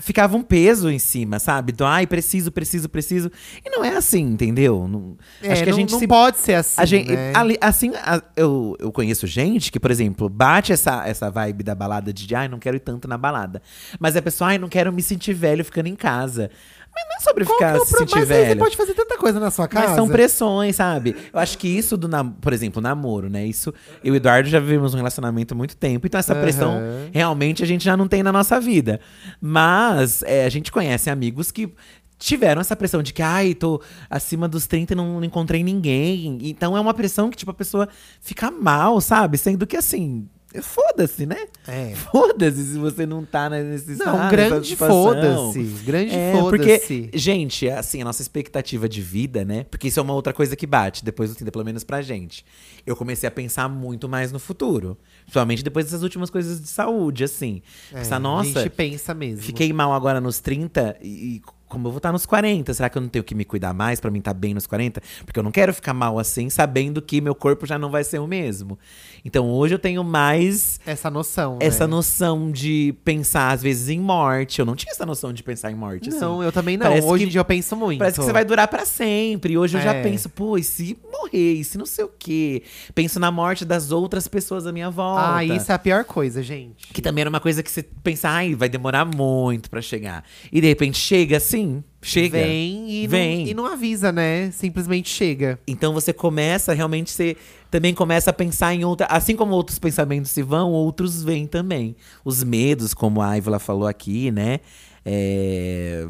ficava um peso em cima, sabe? Do, ai, preciso, preciso, preciso. E não é assim, entendeu? Não- É, acho que a não, gente não se pode ser assim. a gente, né? assim, a- eu, eu conheço gente que, por exemplo, bate essa, essa vibe da balada de, ai, não quero ir tanto na balada. Mas a pessoa, ai, não quero me sentir velho ficando em casa. Mas não é sobre Qual ficar é se pro- sentir Mas você pode fazer tanta coisa na sua casa. Mas são pressões, sabe? Eu acho que isso do, nam- por exemplo, namoro, né? Isso, eu e o Eduardo já vivemos um relacionamento há muito tempo, então essa pressão Aham. realmente a gente já não tem na nossa vida. Mas é, a gente conhece amigos que tiveram essa pressão de que, ai, tô acima dos 30 e não, não encontrei ninguém. Então é uma pressão que, tipo, a pessoa fica mal, sabe? Sendo que assim. Foda-se, né? É. Foda-se se você não tá nesse Não, grande foda-se. Grande É, foda-se. porque, gente, assim, a nossa expectativa de vida, né? Porque isso é uma outra coisa que bate depois do Tinder, pelo menos pra gente. Eu comecei a pensar muito mais no futuro. Principalmente depois dessas últimas coisas de saúde, assim. É, Pensar, A nossa, gente pensa mesmo. fiquei mal agora nos 30 e, e como eu vou estar nos 40? Será que eu não tenho que me cuidar mais pra mim estar bem nos 40? Porque eu não quero ficar mal assim, sabendo que meu corpo já não vai ser o mesmo. Então hoje eu tenho mais Essa noção. essa né? noção de pensar, às vezes, em morte. Eu não tinha essa noção de pensar em morte. assim. Não, eu também não. Parece Hoje que- em dia eu penso muito. Parece que você vai durar pra sempre. E hoje eu já É. penso, pô, e se morrer? E se não sei o quê? Penso na morte das outras pessoas à minha volta. Ah, isso é a pior coisa, gente. Que também era uma coisa que você pensa, ai, vai demorar muito pra chegar. E de repente chega assim, chega. Vem e, Vem. Não, e não avisa, né? Simplesmente chega. Então você começa realmente, você também começa a pensar em outra. Assim como outros pensamentos se vão, outros vêm também. Os medos, como a Ivla falou aqui, né? É,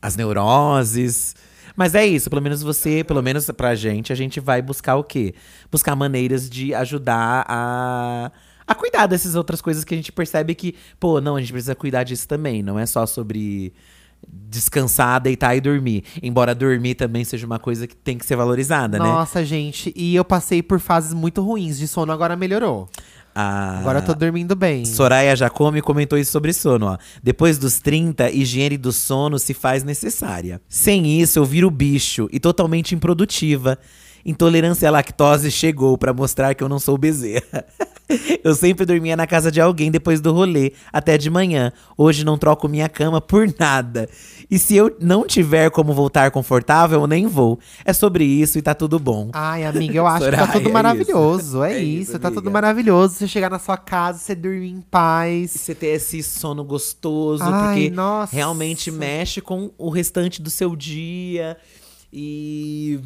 As neuroses. Mas é isso, pelo menos você, pelo menos pra gente, a gente vai buscar o quê? Buscar maneiras de ajudar a. A cuidar dessas outras coisas que a gente percebe que, pô, não, a gente precisa cuidar disso também. Não é só sobre descansar, deitar e dormir. Embora dormir também seja uma coisa que tem que ser valorizada, né? Nossa, gente. E eu passei por fases muito ruins de sono, agora melhorou. A Agora eu tô dormindo bem. Soraya Jacome comentou isso sobre sono, ó. Depois dos 30, higiene do sono se faz necessária. Sem isso, eu viro bicho e totalmente improdutiva. Intolerância à lactose chegou pra mostrar que eu não sou bezerra. [LAUGHS] eu sempre dormia na casa de alguém depois do rolê, até de manhã. Hoje não troco minha cama por nada. E se eu não tiver como voltar confortável, eu nem vou. É sobre isso e tá tudo bom. Ai, amiga, eu [LAUGHS] acho que tá Soraya, tudo é maravilhoso. É, isso. É isso, isso, tá tudo maravilhoso. Você chegar na sua casa, você dormir em E paz. você ter esse sono gostoso, Ai, porque nossa. realmente mexe com o restante do seu dia. E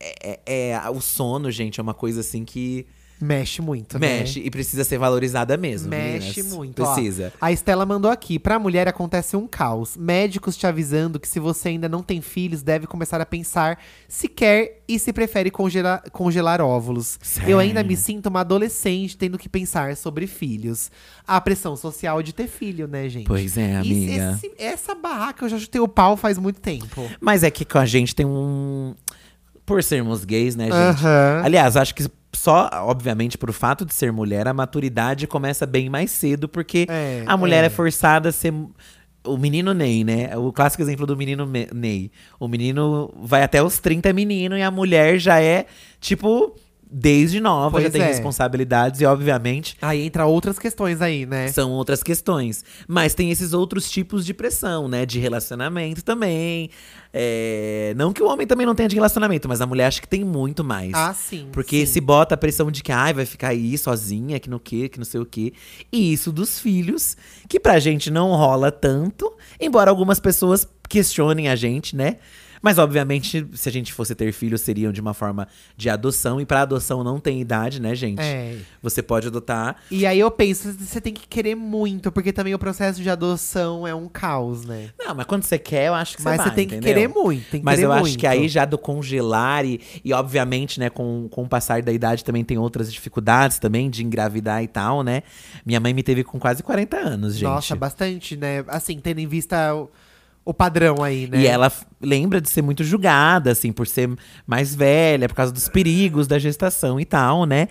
é, é- é- o sono, gente, é uma coisa assim que Mexe muito, né? Mexe e precisa ser valorizada mesmo. Mexe meninas. muito. ó. Precisa. a Estela mandou aqui. Pra mulher acontece um caos. Médicos te avisando que se você ainda não tem filhos, deve começar a pensar se quer e se prefere congelar, congelar óvulos. Sério? Eu ainda me sinto uma adolescente tendo que pensar sobre filhos. A pressão social de ter filho, né, gente? Pois é, amiga. esse- essa barraca eu já chutei o pau faz muito tempo. Mas é que com a gente tem um. Por sermos gays, né, gente? Aham. Aliás, acho que só, obviamente, por fato de ser mulher, a maturidade começa bem mais cedo, porque É, a mulher é. é. forçada a ser. O menino Ney, né? O clássico exemplo do menino Me- Ney. O menino vai até os 30 é menino e a mulher já é, tipo, desde nova, já Pois tem é. responsabilidades e, obviamente, Aí entra outras questões aí, né? são outras questões. Mas tem esses outros tipos de pressão, né? De relacionamento também. É, Não que o homem também não tenha de relacionamento, mas a mulher acho que tem muito mais. Ah, sim. Porque sim. se bota a pressão de que ai, vai ficar aí sozinha, que no quê, que não sei o quê. E isso dos filhos, que pra gente não rola tanto, embora algumas pessoas questionem a gente, né? Mas, obviamente, se a gente fosse ter filhos, seriam de uma forma de adoção. E pra adoção não tem idade, né, gente? É. Você pode adotar. E aí eu penso, você tem que querer muito, porque também o processo de adoção é um caos, né? Não, mas quando você quer, eu acho que Mas você você vai, tem que entendeu? querer muito, tem que Mas querer eu acho muito. que aí já do congelar e, e obviamente, né, com, com o passar da idade também tem outras dificuldades também de engravidar e tal, né? Minha mãe me teve com quase 40 anos, gente. Nossa, bastante, né? Assim, tendo em vista o, padrão aí, né? E ela lembra de ser muito julgada, assim, por ser mais velha, por causa dos perigos da gestação e tal, né?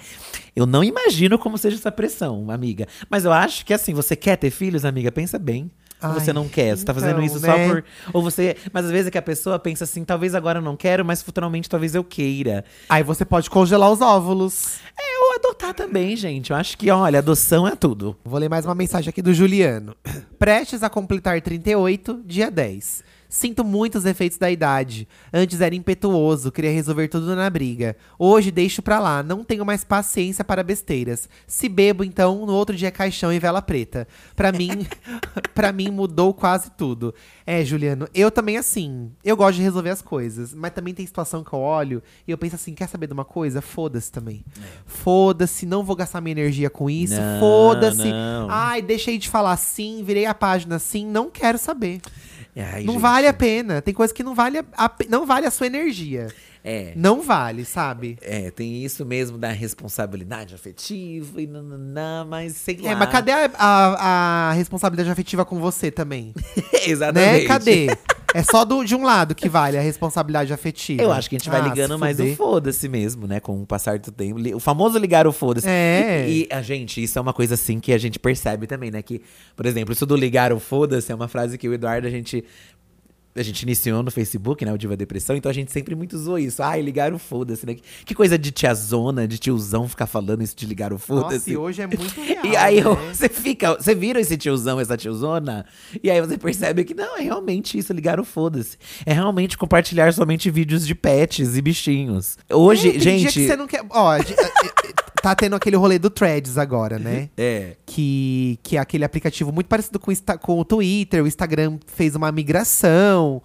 Eu não imagino como seja essa pressão, amiga. Mas eu acho que, assim, você quer ter filhos, amiga? Pensa bem. Ou Ai, você não quer? Você tá fazendo então, isso né? só por. Ou você. Mas às vezes é que a pessoa pensa assim, talvez agora eu não quero, mas futuramente talvez eu queira. Aí você pode congelar os óvulos. É, ou adotar também, gente. Eu acho que, olha, adoção é tudo. Vou ler mais uma mensagem aqui do Juliano. [CLEARS THROAT] Prestes a completar 38, dia 10. Sinto muitos efeitos da idade. Antes era impetuoso, queria resolver tudo na briga. Hoje deixo pra lá, não tenho mais paciência para besteiras. Se bebo, então, no outro dia é caixão e vela preta. Pra mim, [LAUGHS] para mim mudou quase tudo. É, Juliano, eu também assim, eu gosto de resolver as coisas, mas também tem situação que eu olho e eu penso assim, quer saber de uma coisa? Foda-se também. Foda-se, não vou gastar minha energia com isso. Foda-se. Ai, deixei de falar sim, virei a página assim, não quero saber. Ai, não gente. vale a pena. Tem coisa que não vale a, não vale a sua energia. É. Não vale, sabe? É, tem isso mesmo da responsabilidade afetiva e nananã, mas sei lá. É, mas cadê a, a- a responsabilidade afetiva com você também? [LAUGHS] Exatamente. né? Cadê? [LAUGHS] É só do, de um lado que vale a responsabilidade afetiva. Eu acho que a gente vai Ah, ligando mais o foda-se mesmo, né? Com o passar do tempo. O famoso ligar o foda-se. É. E, e, a gente, isso é uma coisa assim que a gente percebe também, né? Que, por exemplo, isso do ligar o foda-se é uma frase que o Eduardo, a gente. A gente iniciou no Facebook, né? O Diva Depressão, então a gente sempre muito usou isso. Ai, ligar o foda-se, né? Que coisa de tiazona, de tiozão ficar falando isso de ligar o Nossa, foda-se. e hoje é muito [LAUGHS] real. E aí né? você fica, você vira esse tiozão, essa tiozona, e aí você percebe que não, é realmente isso, ligar o foda-se. É realmente compartilhar somente vídeos de pets e bichinhos. Hoje, É, gente. dia que você não quer. Ó, tá tendo aquele rolê do Threads agora, né? É. que, que é aquele aplicativo muito parecido com, Insta- com o Twitter. O Instagram fez uma migração.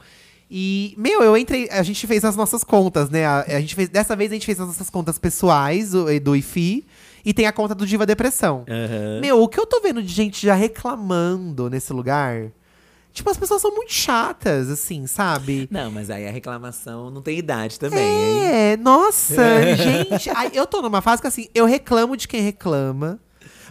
E, meu, eu entrei. A gente fez as nossas contas, né? A, a gente fez, dessa vez a gente fez as nossas contas pessoais, o, do IFI. E tem a conta do Diva Depressão. Aham. Meu, o que eu tô vendo de gente já reclamando nesse lugar. Tipo, as pessoas são muito chatas, assim, sabe? Não, mas aí a reclamação não tem idade também, hein? É, nossa, [LAUGHS] gente. ai, eu tô numa fase que assim, eu reclamo de quem reclama.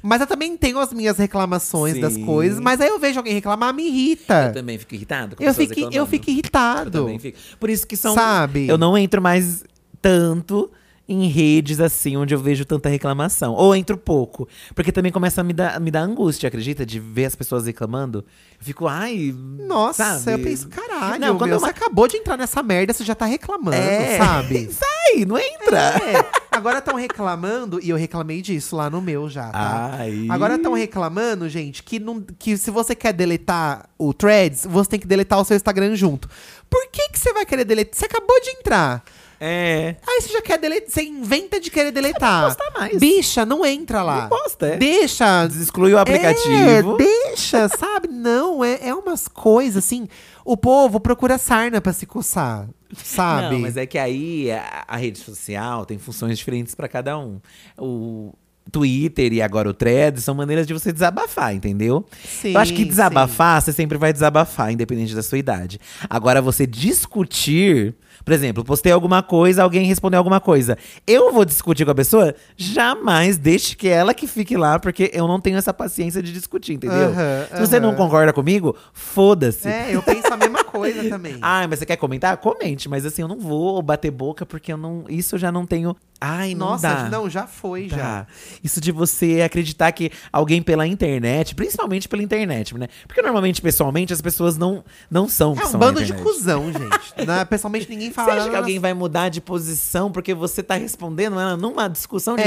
Mas eu também tenho as minhas reclamações das Sim. coisas. Mas aí eu vejo alguém reclamar, me irrita. Eu também fico irritado com Eu fico, eu fico Eu irritado. também fico. Por isso que são. Sabe? Eu não entro mais tanto em redes assim, onde eu vejo tanta reclamação. Ou entro pouco. Porque também começa a me dar, me dar angústia, acredita? De ver as pessoas reclamando. Eu fico, ai. Nossa, sabe? eu penso, caralho, Não, quando meu, eu- você acabou de entrar nessa merda, você já tá reclamando, É. sabe? [LAUGHS] Sai, não entra. É, agora estão reclamando, e eu reclamei disso lá no meu já, tá? Ai. Agora estão reclamando, gente, que, não, que se você quer deletar o Threads, você tem que deletar o seu Instagram junto. Por que, que você vai querer deletar? Você acabou de entrar. É. Aí você já quer deletar, você inventa de querer deletar. postar mais. Bicha, não entra lá. Não posta, é. Deixa. Exclui o aplicativo. É, deixa, [LAUGHS] sabe? Não, é, é umas coisas assim. O povo procura sarna pra se coçar. sabe? Não, mas é que aí a, a rede social tem funções diferentes pra cada um. O Twitter e agora o Thread são maneiras de você desabafar, entendeu? Sim, Eu acho que sim. desabafar, você sempre vai desabafar, independente da sua idade. Agora, você discutir. Por exemplo, postei alguma coisa, alguém respondeu alguma coisa. Eu vou discutir com a pessoa? Jamais deixe que ela que fique lá, porque eu não tenho essa paciência de discutir, entendeu? Aham, Se você não concorda comigo, foda-se. É, eu penso a mesma [LAUGHS] coisa também. [LAUGHS] Ah, mas você quer comentar? Comente, mas assim, eu não vou bater boca porque eu não. Isso eu já não tenho. Ai, não Nossa, dá. não, já foi, já. Isso de você acreditar que alguém pela internet, principalmente pela internet, né? Porque normalmente, pessoalmente, as pessoas não, não são É um são bando de cuzão, [LAUGHS] gente. Na- pessoalmente, ninguém Você fala acha nada que alguém nas- vai mudar de posição porque você tá respondendo ela numa discussão de É,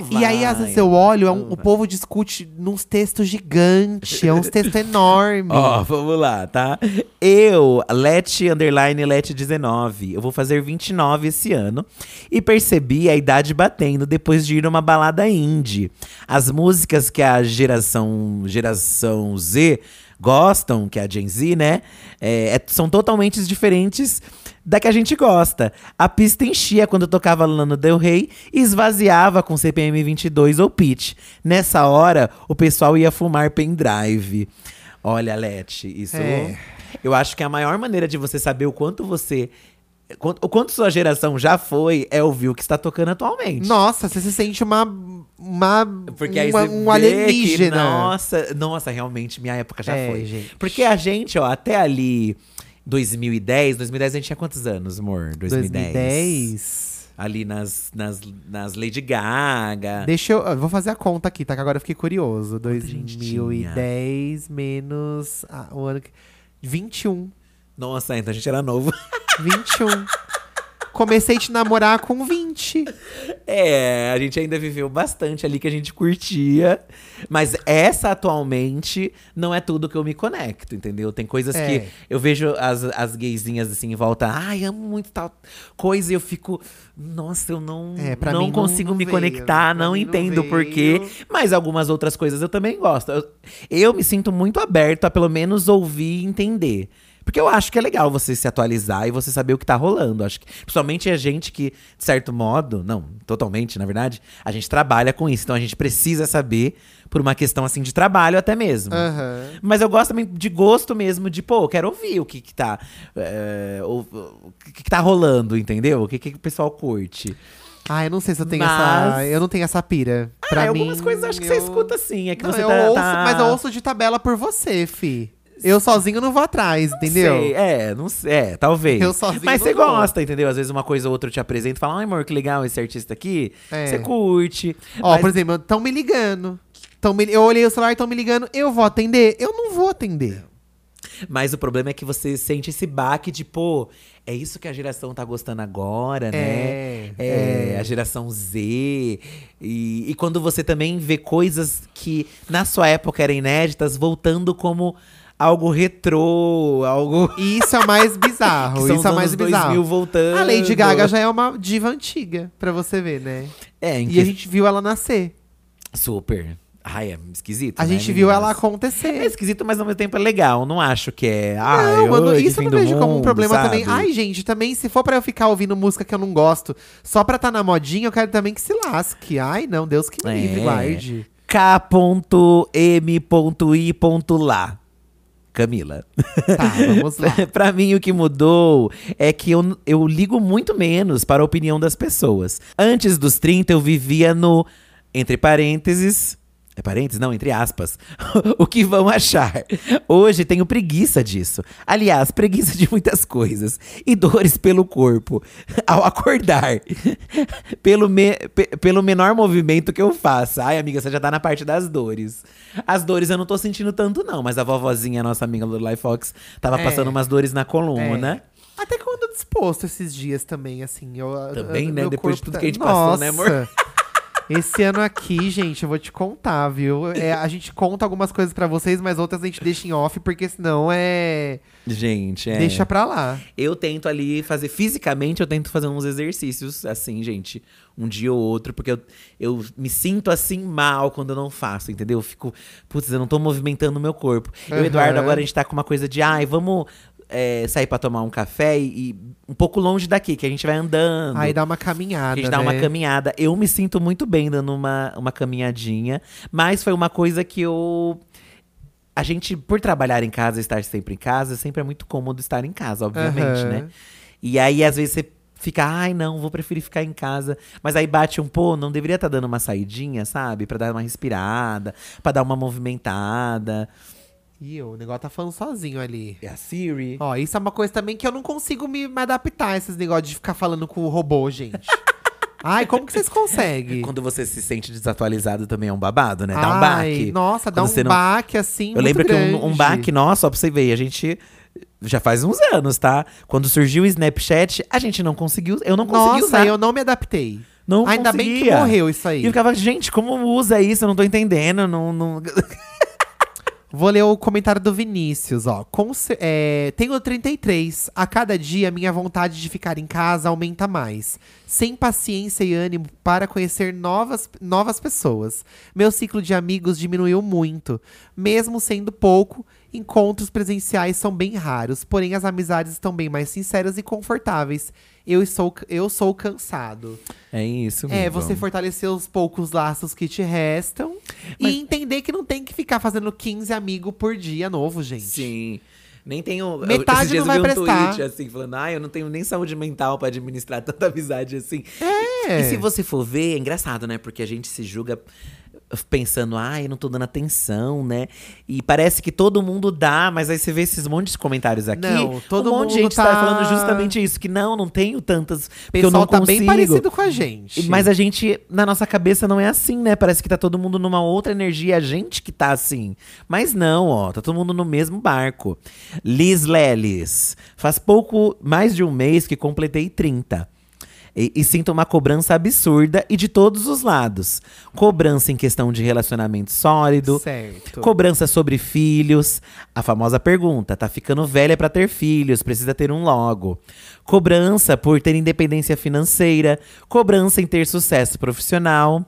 internet? Não e aí às vezes eu olho, é um- Não o povo discute nos textos gigantes, é uns textos [LAUGHS] enormes. Ó, vamos lá, tá? Eu, Let underline Let 19. Eu vou fazer 29 esse ano. E percebi a idade batendo depois de ir numa balada indie. As músicas que a geração, geração Z gostam, que é a Gen Z, né? é, é- são totalmente diferentes da que a gente gosta. A pista enchia quando tocava Lana Del Rey e esvaziava com CPM 22 ou Pitch. Nessa hora, o pessoal ia fumar pendrive. Olha, Leti, isso. É. Eu acho que a maior maneira de você saber o quanto você. O quanto sua geração já foi é ouvir o que está tocando atualmente. Nossa, você se sente uma. uma Porque aí uma- um alienígena. Que, nossa, nossa, realmente, minha época já É, foi. gente. Porque a gente, ó, até ali 2010, 2010 a gente tinha quantos anos, amor? 2010. 2010. Ali nas, nas, nas Lady Gaga. Deixa eu. eu Vou fazer a conta aqui, tá? Que agora eu fiquei curioso. a gente 2010 menos. ah, o ano que. 21. Nossa, então a gente era novo. 21. [LAUGHS] Comecei a te namorar com 20. É, a gente ainda viveu bastante ali que a gente curtia. Mas essa atualmente não é tudo que eu me conecto, entendeu? Tem coisas É. que eu vejo as, as gaysinhas assim em volta. Ai, amo muito tal coisa. E eu fico. Nossa, eu não, É, não consigo não me veio. conectar, não entendo por quê. veio. Mas algumas outras coisas eu também gosto. Eu, eu me sinto muito aberto a pelo menos ouvir e entender. Porque eu acho que é legal você se atualizar e você saber o que tá rolando. Acho que, principalmente a gente que, de certo modo, não, totalmente, na verdade, a gente trabalha com isso. Então a gente precisa saber por uma questão assim de trabalho até mesmo. Aham. Mas eu gosto também de gosto mesmo, de, pô, eu quero ouvir o que que tá. é, o, o que que tá rolando, entendeu? O que que o pessoal curte. Ah, eu não sei se eu tenho Mas- essa. Eu não tenho essa pira. Pra ah, mim, algumas coisas eu acho que você eu- escuta sim. É que Não, você tá, ouço, tá- mas eu ouço de tabela por você, fi. Eu sozinho não vou atrás, entendeu? Sei, é, não sei. É, talvez. Eu sozinho Mas não você gosta, entendeu? Às vezes uma coisa ou outra eu te apresento e fala, ai, amor, que legal esse artista aqui. É. Você curte. Ó, Mas- por exemplo, estão me ligando. Tão me- eu olhei o celular, estão me ligando. Eu vou atender? Eu não vou atender. Mas o problema é que você sente esse baque de, pô, é isso que a geração tá gostando agora, né? É, É, é. a geração Z. E, e quando você também vê coisas que na sua época eram inéditas, voltando como algo retrô, algo. Isso é mais [LAUGHS] bizarro. isso é mais anos 2000 bizarro. voltando. A Lady Gaga já é uma diva antiga, pra você ver, né? É, E a gente viu ela nascer. Super. Ai, é esquisito. A né, gente viu ela meninas? É acontecer. esquisito, mas ao mesmo tempo é legal. Não acho que é. Ai, não, mano, oi, isso eu não vejo como um problema sabe? também. Ai, gente, também, se for pra eu ficar ouvindo música que eu não gosto, só pra tá na modinha, eu quero também que se lasque. Ai, não, Deus que me livre, É. guarde. K.M.I.lá. Camila. Tá, vamos lá. [LAUGHS] pra mim, o que mudou é que eu, eu ligo muito menos para a opinião das pessoas. Antes dos 30, eu vivia no. Entre parênteses. É parênteses? Não, entre aspas. [LAUGHS] o que vão achar. Hoje tenho preguiça disso. Aliás, preguiça de muitas coisas. E dores pelo corpo. [LAUGHS] Ao acordar. [LAUGHS] pelo, me- pe- pelo menor movimento que eu faça. Ai, amiga, você já tá na parte das dores. As dores eu não tô sentindo tanto, não. Mas a vovozinha, nossa amiga Lorelai Fox, tava É. passando umas dores na coluna. Até que eu ando disposto esses dias também, assim. Eu, Também, eu- né? Depois de tudo que a gente passou, né, amor? Esse ano aqui, gente, eu vou te contar, viu? É, a gente conta algumas coisas pra vocês, mas outras a gente deixa em off, porque senão é. Gente, é. Deixa pra lá. Eu tento ali fazer, fisicamente, eu tento fazer uns exercícios, assim, gente, um dia ou outro, porque eu, eu me sinto assim mal quando eu não faço, entendeu? Eu fico, putz, eu não tô movimentando o meu corpo. Eu e o. Eduardo, agora a gente tá com uma coisa de, ai, vamos é, sair pra tomar um café e, e um pouco longe daqui, que a gente vai andando. Aí dá uma caminhada. A gente dá uma né? caminhada. Eu me sinto muito bem dando uma, uma caminhadinha. Mas foi uma coisa que eu. A gente, por trabalhar em casa, estar sempre em casa, sempre é muito cômodo estar em casa, obviamente, Aham. né? E aí, às vezes, você fica, ai, não, vou preferir ficar em casa. Mas aí bate um, pô, não deveria estar dando uma saidinha, sabe? Pra dar uma respirada, pra dar uma movimentada. Ih, o negócio tá falando sozinho ali. É a Siri. Ó, isso é uma coisa também que eu não consigo me, adaptar a esses negócios de ficar falando com o robô, gente. [LAUGHS] Ai, como que vocês conseguem? Quando você se sente desatualizado também é um babado, né? Dá um Ai, baque. Nossa, dá Quando um não- baque assim. Eu lembro que um, um grande. baque nosso, ó, pra você ver, a gente já faz uns anos, tá? Quando surgiu o Snapchat, a gente não conseguiu, eu não consegui Nossa, usar. eu não me adaptei. não Ainda bem que conseguia. morreu isso aí. E eu ficava, gente, como usa isso? Eu não tô entendendo. Não, não... [LAUGHS] Vou ler o comentário do Vinícius, ó. Com ce- é, tenho 33. A cada dia, minha vontade de ficar em casa aumenta mais. Sem paciência e ânimo para conhecer novas, novas pessoas. Meu ciclo de amigos diminuiu muito. Mesmo sendo pouco, encontros presenciais são bem raros. Porém, as amizades estão bem mais sinceras e confortáveis. Eu sou, eu sou cansado. É isso, É, amigo. você fortalecer os poucos laços que te restam Mas- e entender que não tem que ficar fazendo 15 amigos por dia novo, gente. Sim. Nem tenho. Metade não eu vai vi um prestar. tweet assim, falando, ah, eu não tenho nem saúde mental pra administrar tanta amizade assim. É. E se você for ver, é engraçado, né? Porque a gente se julga pensando, ah, eu não tô dando atenção, né? E parece que todo mundo dá, mas aí você vê esses montes de comentários aqui. Não, todo um monte de mundo gente tá... tá- falando justamente isso, que não, não tenho tantas. O Porque eu não pessoal tá bem consigo. parecido com a gente. Mas a gente, na nossa cabeça, não é assim, né? Parece que tá todo mundo numa outra energia, a gente que tá assim. Mas não, ó, tá todo mundo no mesmo barco. Liz Lelis, faz pouco mais de um mês que completei 30. E, e sinto uma cobrança absurda e de todos os lados. Cobrança em questão de relacionamento sólido, Certo. Cobrança sobre filhos. A famosa pergunta: tá ficando velha pra ter filhos, precisa ter um logo. Cobrança por ter independência financeira. Cobrança em ter sucesso profissional.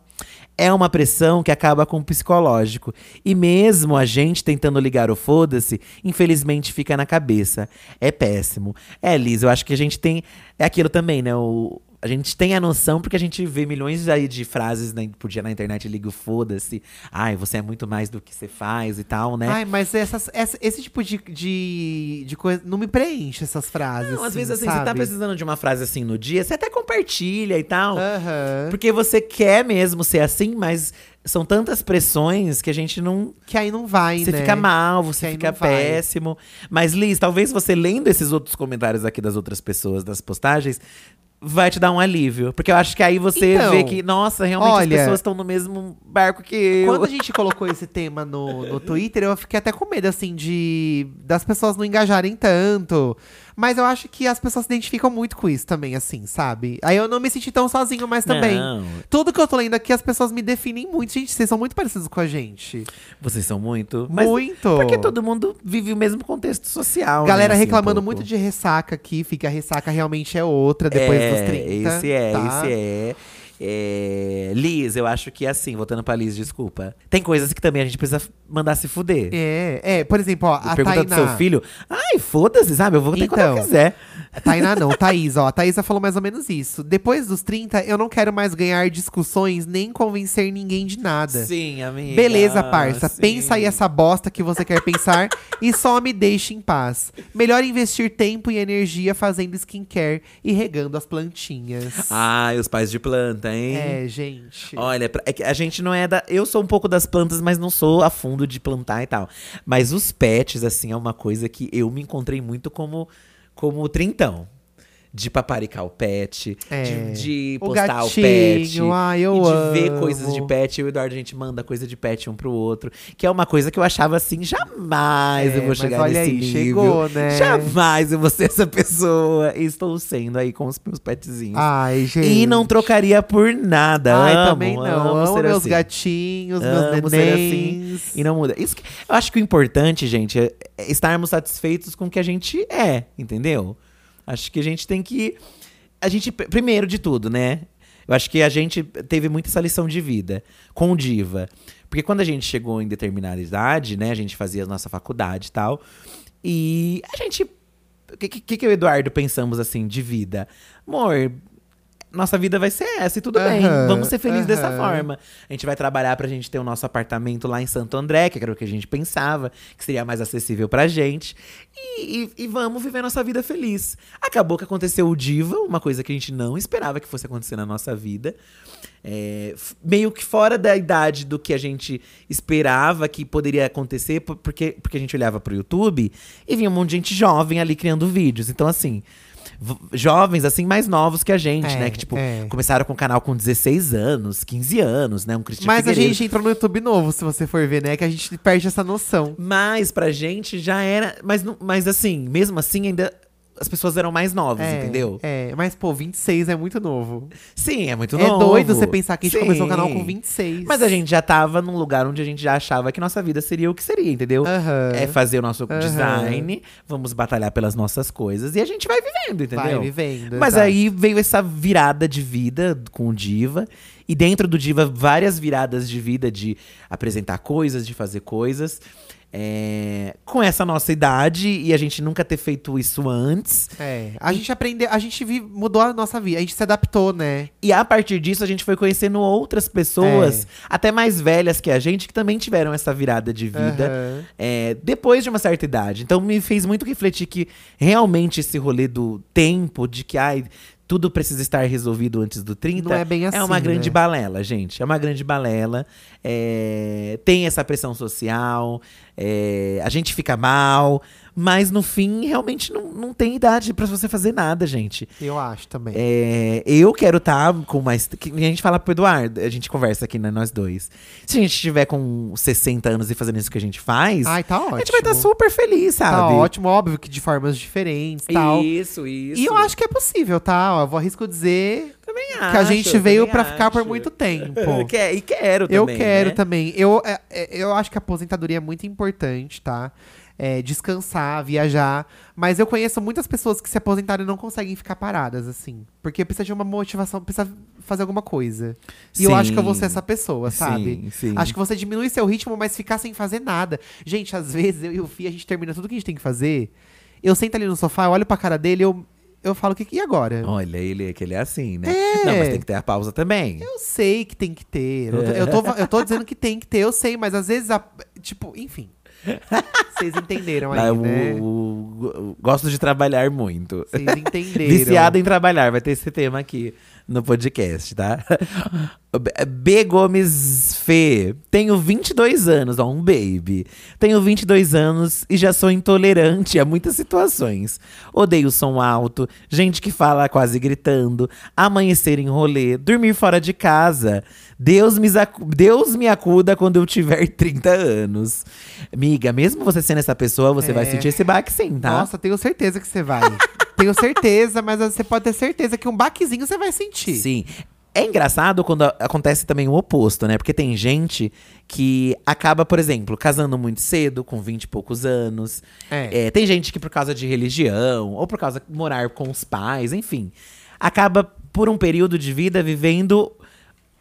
É uma pressão que acaba com o psicológico. E mesmo a gente tentando ligar o foda-se, infelizmente fica na cabeça. É péssimo. É, Liz, eu acho que a gente tem. É aquilo também, né? O, a gente tem a noção porque a gente vê milhões aí de frases na, por dia na internet, liga o foda-se. Ai, você é muito mais do que você faz e tal, né? Ai, mas essas, essa- esse tipo de, de, de coisa não me preenche essas frases. Não, às vezes assim, sabe? você tá precisando de uma frase assim no dia, você até compartilha e tal. Aham. Porque você quer mesmo ser assim, mas são tantas pressões que a gente não. Que aí não vai, Você né? fica mal, você fica não vai. péssimo. Mas, Liz, talvez você lendo esses outros comentários aqui das outras pessoas, das postagens, vai te dar um alívio. Porque eu acho que aí você Então, vê que, nossa, realmente olha, as pessoas estão no mesmo barco que eu. Quando a [LAUGHS] gente colocou esse tema no, no Twitter, eu fiquei até com medo, assim, de das pessoas não engajarem tanto. Mas eu acho que as pessoas se identificam muito com isso também, assim, sabe? Aí eu não me senti tão sozinho mais também. Não, Tudo que eu tô lendo aqui, as pessoas me definem muito. Gente, vocês são muito parecidos com a gente. vocês são muito. Mas muito. Porque todo mundo vive o mesmo contexto social. Galera né, assim, um reclamando pouco. muito de ressaca aqui, fica a ressaca realmente é outra depois é, dos 30. Esse é, tá? esse é. É, Liz, eu acho que é assim, voltando pra Liz, desculpa. Tem coisas que também a gente precisa mandar se fuder. É, é, por exemplo, ó, a Pergunta do Tainá. seu filho. Ai, foda-se, sabe? Eu vou ter quando eu Então. quiser. Tainá não, Thaís, ó. A Thaísa falou mais ou menos isso. Depois dos 30, eu não quero mais ganhar discussões nem convencer ninguém de nada. Sim, amiga. Beleza, parça. sim. Pensa aí essa bosta que você quer pensar e só me deixe em paz. Melhor investir tempo e energia fazendo skincare e regando as plantinhas. Ai, os pais de planta, hein? É, gente. Olha, é que a gente não é da. Eu sou um pouco das plantas, mas não sou a fundo de plantar e tal. Mas os pets, assim, é uma coisa que eu me encontrei muito como, como trintão. De paparicar o pet, É. de, de O postar o, gatinho, pet. ai, eu de amo. ver coisas de pet. Eu e o Eduardo, a gente manda coisa de pet um pro outro. Que é uma coisa que eu achava assim, jamais É, eu vou mas chegar olha nesse aí, nível. chegou, né? Jamais eu vou ser essa pessoa. E estou sendo aí com os meus petzinhos. Ai, gente. E não trocaria por nada. Ai, amo, também não. Amo, ser meus assim. gatinhos, Amo meus ser nenéns. assim e não muda. Isso que- eu acho que o importante, gente, é é estarmos satisfeitos com o que a gente é, entendeu? Acho que a gente tem que. A gente, pr- primeiro de tudo, né? Eu acho que a gente teve muito essa lição de vida com Diva. Porque quando a gente chegou em determinada idade, né? A gente fazia a nossa faculdade e tal. E a gente O que, que, que eu e o Eduardo pensamos assim de vida? Amor, nossa vida vai ser essa e tudo bem. Aham, Vamos ser felizes dessa aham. forma. A gente vai trabalhar pra gente ter o nosso apartamento lá em Santo André, que era o que a gente pensava, que seria mais acessível pra gente. E, e- e vamos viver nossa vida feliz. Acabou que aconteceu o Diva, uma coisa que a gente não esperava que fosse acontecer na nossa vida. É, meio que fora da idade do que a gente esperava que poderia acontecer, por- porque, porque a gente olhava pro YouTube e vinha um monte de gente jovem ali criando vídeos. Então, assim, jovens, assim, mais novos que a gente, É, né? Que, tipo, é. começaram com o canal com 16 anos, 15 anos, né? Um Cristian Mas a Figueiredo. gente entrou no YouTube novo, se você for ver, né? Que a gente perde essa noção. Mas pra gente já era. Mas, mas assim, mesmo assim, ainda. As pessoas eram mais novas, É, entendeu? É, mas pô, 26 é muito novo. Sim, é muito é novo. doido você pensar que a gente Sim. começou o canal com 26. Mas a gente já tava num lugar onde a gente já achava que nossa vida seria o que seria, entendeu? É fazer o nosso design, vamos batalhar pelas nossas coisas e a gente vai vivendo, entendeu? Vai vivendo. Mas exato. aí veio essa virada de vida com o Diva. E dentro do Diva, várias viradas de vida de apresentar coisas, de fazer coisas. É, com essa nossa idade e a gente nunca ter feito isso antes. É, a gente aprendeu, a gente mudou a nossa vida, a gente se adaptou, né? E a partir disso, a gente foi conhecendo outras pessoas, É. até mais velhas que a gente, que também tiveram essa virada de vida. Aham. é, depois de uma certa idade. Então me fez muito refletir que realmente esse rolê do tempo, de que ai, tudo precisa estar resolvido antes do 30, Não é bem assim, é uma grande né? balela, gente. É uma grande balela. É, tem essa pressão social, é, a gente fica mal, mas no fim, realmente não, não tem idade pra você fazer nada, gente. Eu acho também. É, eu quero estar com mais. Que a gente fala pro Eduardo, a gente conversa aqui, né, nós dois. Se a gente estiver com 60 anos e fazendo isso que a gente faz, Ai, tá ótimo. a gente vai estar super feliz, sabe? Tá ótimo, óbvio que de formas diferentes e tal. Isso, isso. E eu acho que é possível, tá? Eu vou arrisco dizer também que a acho, gente veio pra ficar por acho. muito tempo. [LAUGHS] Quer- e quero eu também. quero né? também. Eu, é, é, eu acho que a aposentadoria é muito importante, tá? É, descansar, viajar. Mas eu conheço muitas pessoas que se aposentaram e não conseguem ficar paradas, assim. Porque precisa de uma motivação, precisa fazer alguma coisa. E eu Sim. acho que eu vou ser essa pessoa, sabe? Sim, sim. Acho que você diminui seu ritmo, mas ficar sem fazer nada. Gente, às vezes eu e o Fih, a gente termina tudo que a gente tem que fazer. Eu sento ali no sofá, eu olho pra cara dele, eu, eu falo, que, e agora? Olha, ele, que ele é assim, né? É. Não, mas tem que ter a pausa também. Eu sei que tem que ter. Eu tô, eu tô, eu tô dizendo que tem que ter, eu sei, mas às vezes, a- tipo, enfim. [LAUGHS] Vocês entenderam aí, né? gosto de trabalhar muito. Vocês entenderam. Viciada em trabalhar, vai ter esse tema aqui no podcast, tá? B. Gomes Fê. Tenho 22 anos, ó, um baby. Tenho 22 anos e já sou intolerante a muitas situações. Odeio som alto, gente que fala quase gritando, amanhecer em rolê, dormir fora de casa. Deus me, Deus me acuda quando eu tiver [LAUGHS] 30 anos. Miga, mesmo você sendo essa pessoa, você vai É. sentir esse baque sim, tá? Nossa, tenho certeza que você vai. [LAUGHS] tenho certeza, mas você pode ter certeza que um baquezinho você vai sentir. Sim. É engraçado quando acontece também o oposto, né? Porque tem gente que acaba, por exemplo, casando muito cedo, com 20 e poucos anos. É. É, tem gente que, por causa de religião, ou por causa de morar com os pais, enfim, acaba por um período de vida vivendo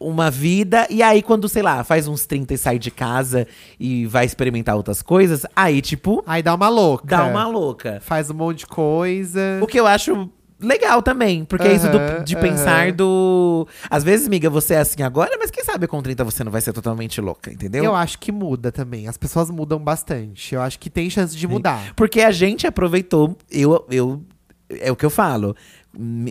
uma vida. E aí, quando, sei lá, faz uns 30 e sai de casa e vai experimentar outras coisas, aí, tipo, Aí dá uma louca. dá uma louca. Faz um monte de coisa. O que eu acho legal também, porque é isso do- de pensar do. Às vezes, miga, você é assim agora, mas quem sabe com 30 você não vai ser totalmente louca, entendeu? Eu acho que muda também. As pessoas mudam bastante. Eu acho que tem chance de mudar. Porque a gente aproveitou. Eu, eu. É o que eu falo.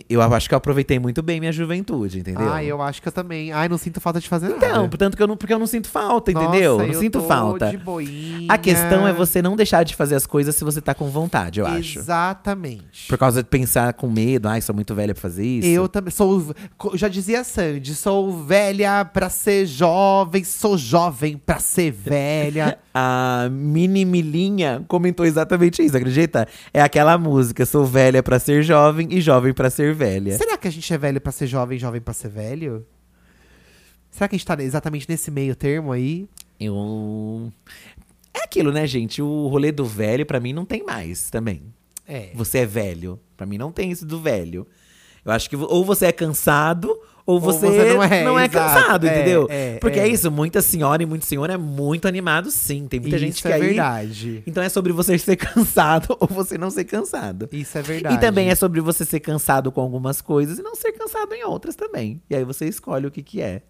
Eu acho que eu aproveitei muito bem minha juventude, entendeu? Ah, eu acho que eu também. Ai, não sinto falta de fazer Então, nada. portanto que eu não, porque eu não sinto falta, entendeu? Nossa, não eu sinto tô falta. De boinha. A questão é você não deixar de fazer as coisas se você tá com vontade, eu acho. Exatamente. Por causa de pensar com medo, ai, sou muito velha pra fazer isso. Eu também sou. Já dizia Sandy, sou velha pra ser jovem, sou jovem pra ser velha. [LAUGHS] A Mini Milinha comentou exatamente isso, acredita? É aquela música, sou velha pra ser jovem e jovem pra ser velha. Será que a gente é velho pra ser jovem, jovem pra ser velho? Será que a gente tá exatamente nesse meio termo aí? Eu... É aquilo, né, gente? O rolê do velho, pra mim, não tem mais também. É. Você é velho. Pra mim, não tem isso do velho. Eu acho que ou você é cansado. Ou você, você não não é, é, exato. cansado, É, entendeu? é, Porque é. é. isso, muita senhora e muito senhor é muito animado, sim. Tem muita gente Isso que é aí. verdade. Então é sobre você [LAUGHS] ser cansado ou você não ser cansado. Isso é verdade. E também é sobre você ser cansado com algumas coisas e não ser cansado em outras também. E aí você escolhe o que que é.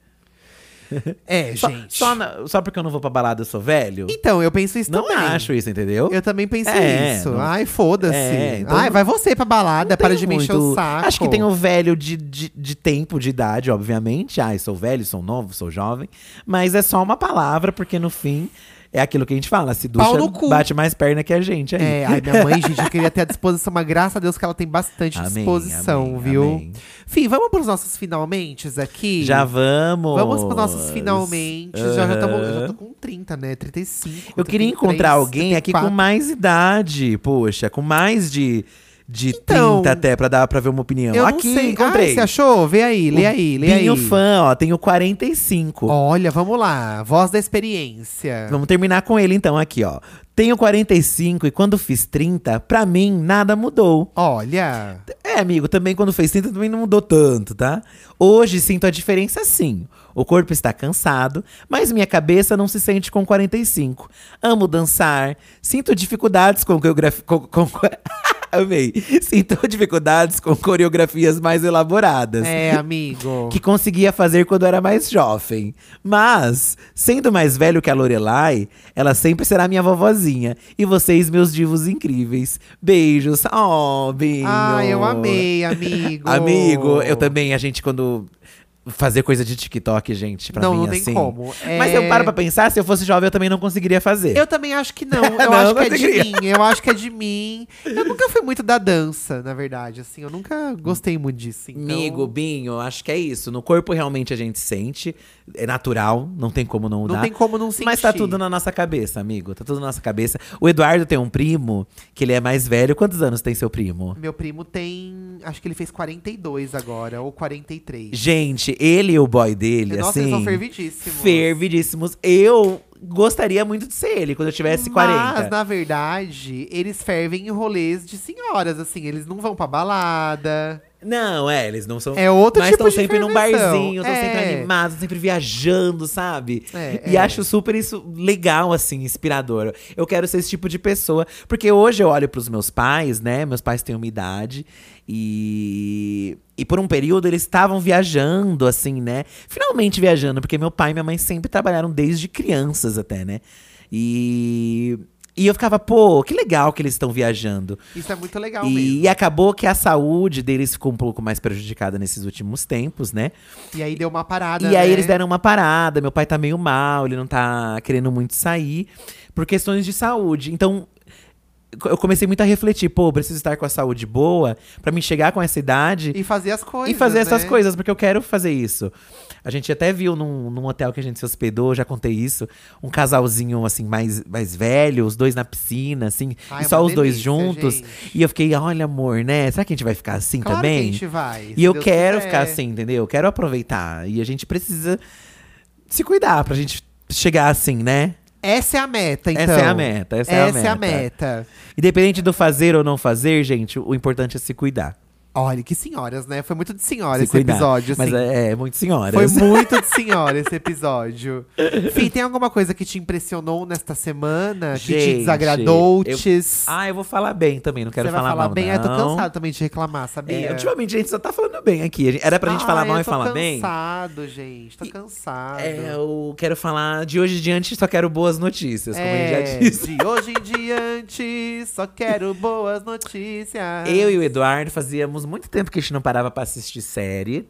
[LAUGHS] É, Só, gente. só, na- só porque eu não vou pra balada eu sou velho? Então, eu penso isso não também. acho isso, entendeu? Eu também penso É, isso. não- Ai, foda-se. É, então Ai, não- vai você pra balada, Não para de me encher o muito- saco. Acho que tem o velho de, de, de tempo, de idade, obviamente. Ai, sou velho, sou novo, sou jovem. Mas é só uma palavra, porque no fim é aquilo que a gente fala. Se ducha, bate mais perna que a gente aí. É, ai, minha mãe, [LAUGHS] gente, eu queria ter a disposição, mas graças a Deus que ela tem bastante Amém, disposição, amém, viu? amém. Fim, vamos pros nossos finalmente aqui? Já vamos. Vamos pros nossos finalmente. Já, já, tamo, eu já tô com 30, né? 35. Eu queria 33, encontrar alguém aqui com 34. mais idade, poxa, com mais de, de Então, 30 até, pra dar pra ver uma opinião. Eu aqui, não sei. encontrei. Ai, você achou? Vê aí, lê O aí, lê aí. Binho fã, ó, tenho 45. Olha, vamos lá. Voz da experiência. Vamos terminar com ele então aqui, ó. Tenho 45 e quando fiz 30, pra mim nada mudou. Olha. É, amigo, também quando fez 30 também não mudou tanto, tá? Hoje sinto a diferença sim. O corpo está cansado, mas minha cabeça não se sente com 45. Amo dançar, sinto dificuldades com coreografia. Com, com... Amei. Sinto dificuldades com coreografias mais elaboradas. É, amigo. Que conseguia fazer quando era mais jovem. Mas, sendo mais velho que a Lorelai, ela sempre será minha vovozinha. E vocês, meus divos incríveis. Beijos. Oh, Binho. Ai, eu amei, amigo. Amigo, eu também, a gente quando. Fazer coisa de TikTok, gente, pra Não, mim, não tem assim. como. Mas É- eu paro pra pensar, se eu fosse jovem, eu também não conseguiria fazer. Eu também acho que não. [LAUGHS] Eu Não, acho que é de mim. Eu acho que é de mim. Eu nunca fui muito da dança, na verdade. Assim, eu nunca gostei muito disso. Então... Amigo, Binho, acho que é isso. No corpo realmente a gente sente. É natural, não tem como não mudar. não tem como não sentir. Mas tá tudo na nossa cabeça, amigo. Tá tudo na nossa cabeça. O Eduardo tem um primo, que ele é mais velho. Quantos anos tem seu primo? Meu primo tem. Acho que ele fez 42 agora, ou 43. Gente, ele e o boy dele, Nossa, assim. eles são fervidíssimos. Fervidíssimos. Eu gostaria muito de ser ele quando eu tivesse 40. Mas, na verdade, eles fervem em rolês de senhoras, assim. Eles não vão pra balada. Não, é, eles não são. É outro mas tipo estão sempre num barzinho, estão sempre É. animados, sempre viajando, sabe? É, e é. acho super isso legal, assim, inspirador. Eu quero ser esse tipo de pessoa. Porque hoje eu olho pros meus pais, né? Meus pais têm uma idade. E. E por um período eles estavam viajando, assim, né? Finalmente viajando, porque meu pai e minha mãe sempre trabalharam desde crianças até, né? E. E eu ficava, pô, que legal que eles estão viajando. Isso é muito legal E, mesmo. acabou que a saúde deles ficou um pouco mais prejudicada nesses últimos tempos, né? E aí deu uma parada. e aí né? eles deram uma parada. Meu pai tá meio mal, ele não tá querendo muito sair por questões de saúde. Então. Eu comecei muito a refletir, pô, eu preciso estar com a saúde boa pra me chegar com essa idade E fazer as coisas. e fazer essas né? coisas, porque eu quero fazer isso. A gente até viu num, num hotel que a gente se hospedou, já contei isso, um casalzinho assim mais, mais velho, os dois na piscina, assim, Ai, e é só os dois delícia, juntos. gente. E eu fiquei, olha, amor, né? Será que a gente vai ficar assim Claro também? que a gente vai. E eu Deus quero quiser. ficar assim, entendeu? Eu quero aproveitar. E a gente precisa se cuidar pra gente chegar assim, né? Essa é a meta, então. Essa é a meta, essa é a Essa é a meta. meta. Independente do fazer ou não fazer, gente, o importante é se cuidar. Olha, que senhoras, né? Foi muito de senhora se esse cuidar. episódio, Mas assim. é, é muito senhora. Foi [LAUGHS] muito de senhora esse episódio. Fih, tem alguma coisa que te impressionou nesta semana? que te Gente, desagradou? eu- Ah, eu vou falar bem também, não quero Você vai falar, falar mal, bem? não. Eu tô cansado também de reclamar, sabia? É, ultimamente a gente só tá falando bem aqui. Gente- Era pra gente falar Ai, mal e tô falar bem. cansado, gente. Tô cansado. É, eu quero falar de hoje em diante, só quero boas notícias, como a gente É, já disse. de hoje em diante, só quero boas notícias. Eu e o Eduardo fazíamos muito tempo que a gente não parava pra assistir série.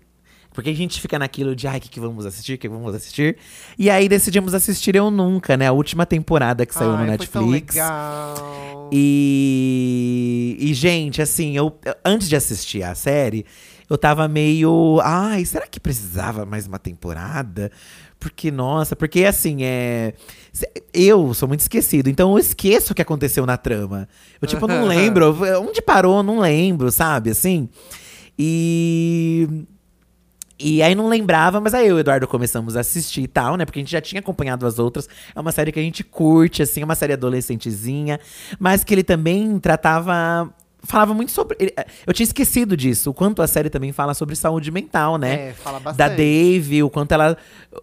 Porque a gente fica naquilo de, ai, o que, que vamos assistir? O que, vamos assistir? E aí decidimos assistir Eu Nunca, né? A última temporada que saiu no Ai, tão Netflix. legal. E, e, gente, assim, eu antes de assistir a série, eu tava meio. Ai, será que precisava mais uma temporada? Porque, nossa, porque assim, é. Eu sou muito esquecido, então eu esqueço o que aconteceu na trama. Eu, tipo, não [LAUGHS] lembro. Onde parou, não lembro, sabe? Assim. E. E aí não lembrava, mas aí eu e o Eduardo começamos a assistir e tal, né? Porque a gente já tinha acompanhado as outras. É uma série que a gente curte, assim, é uma série adolescentezinha, mas que ele também tratava falava muito sobre. ele- Eu tinha esquecido disso, o quanto a série também fala sobre saúde mental, né? É, fala bastante. da Dave, o quanto ela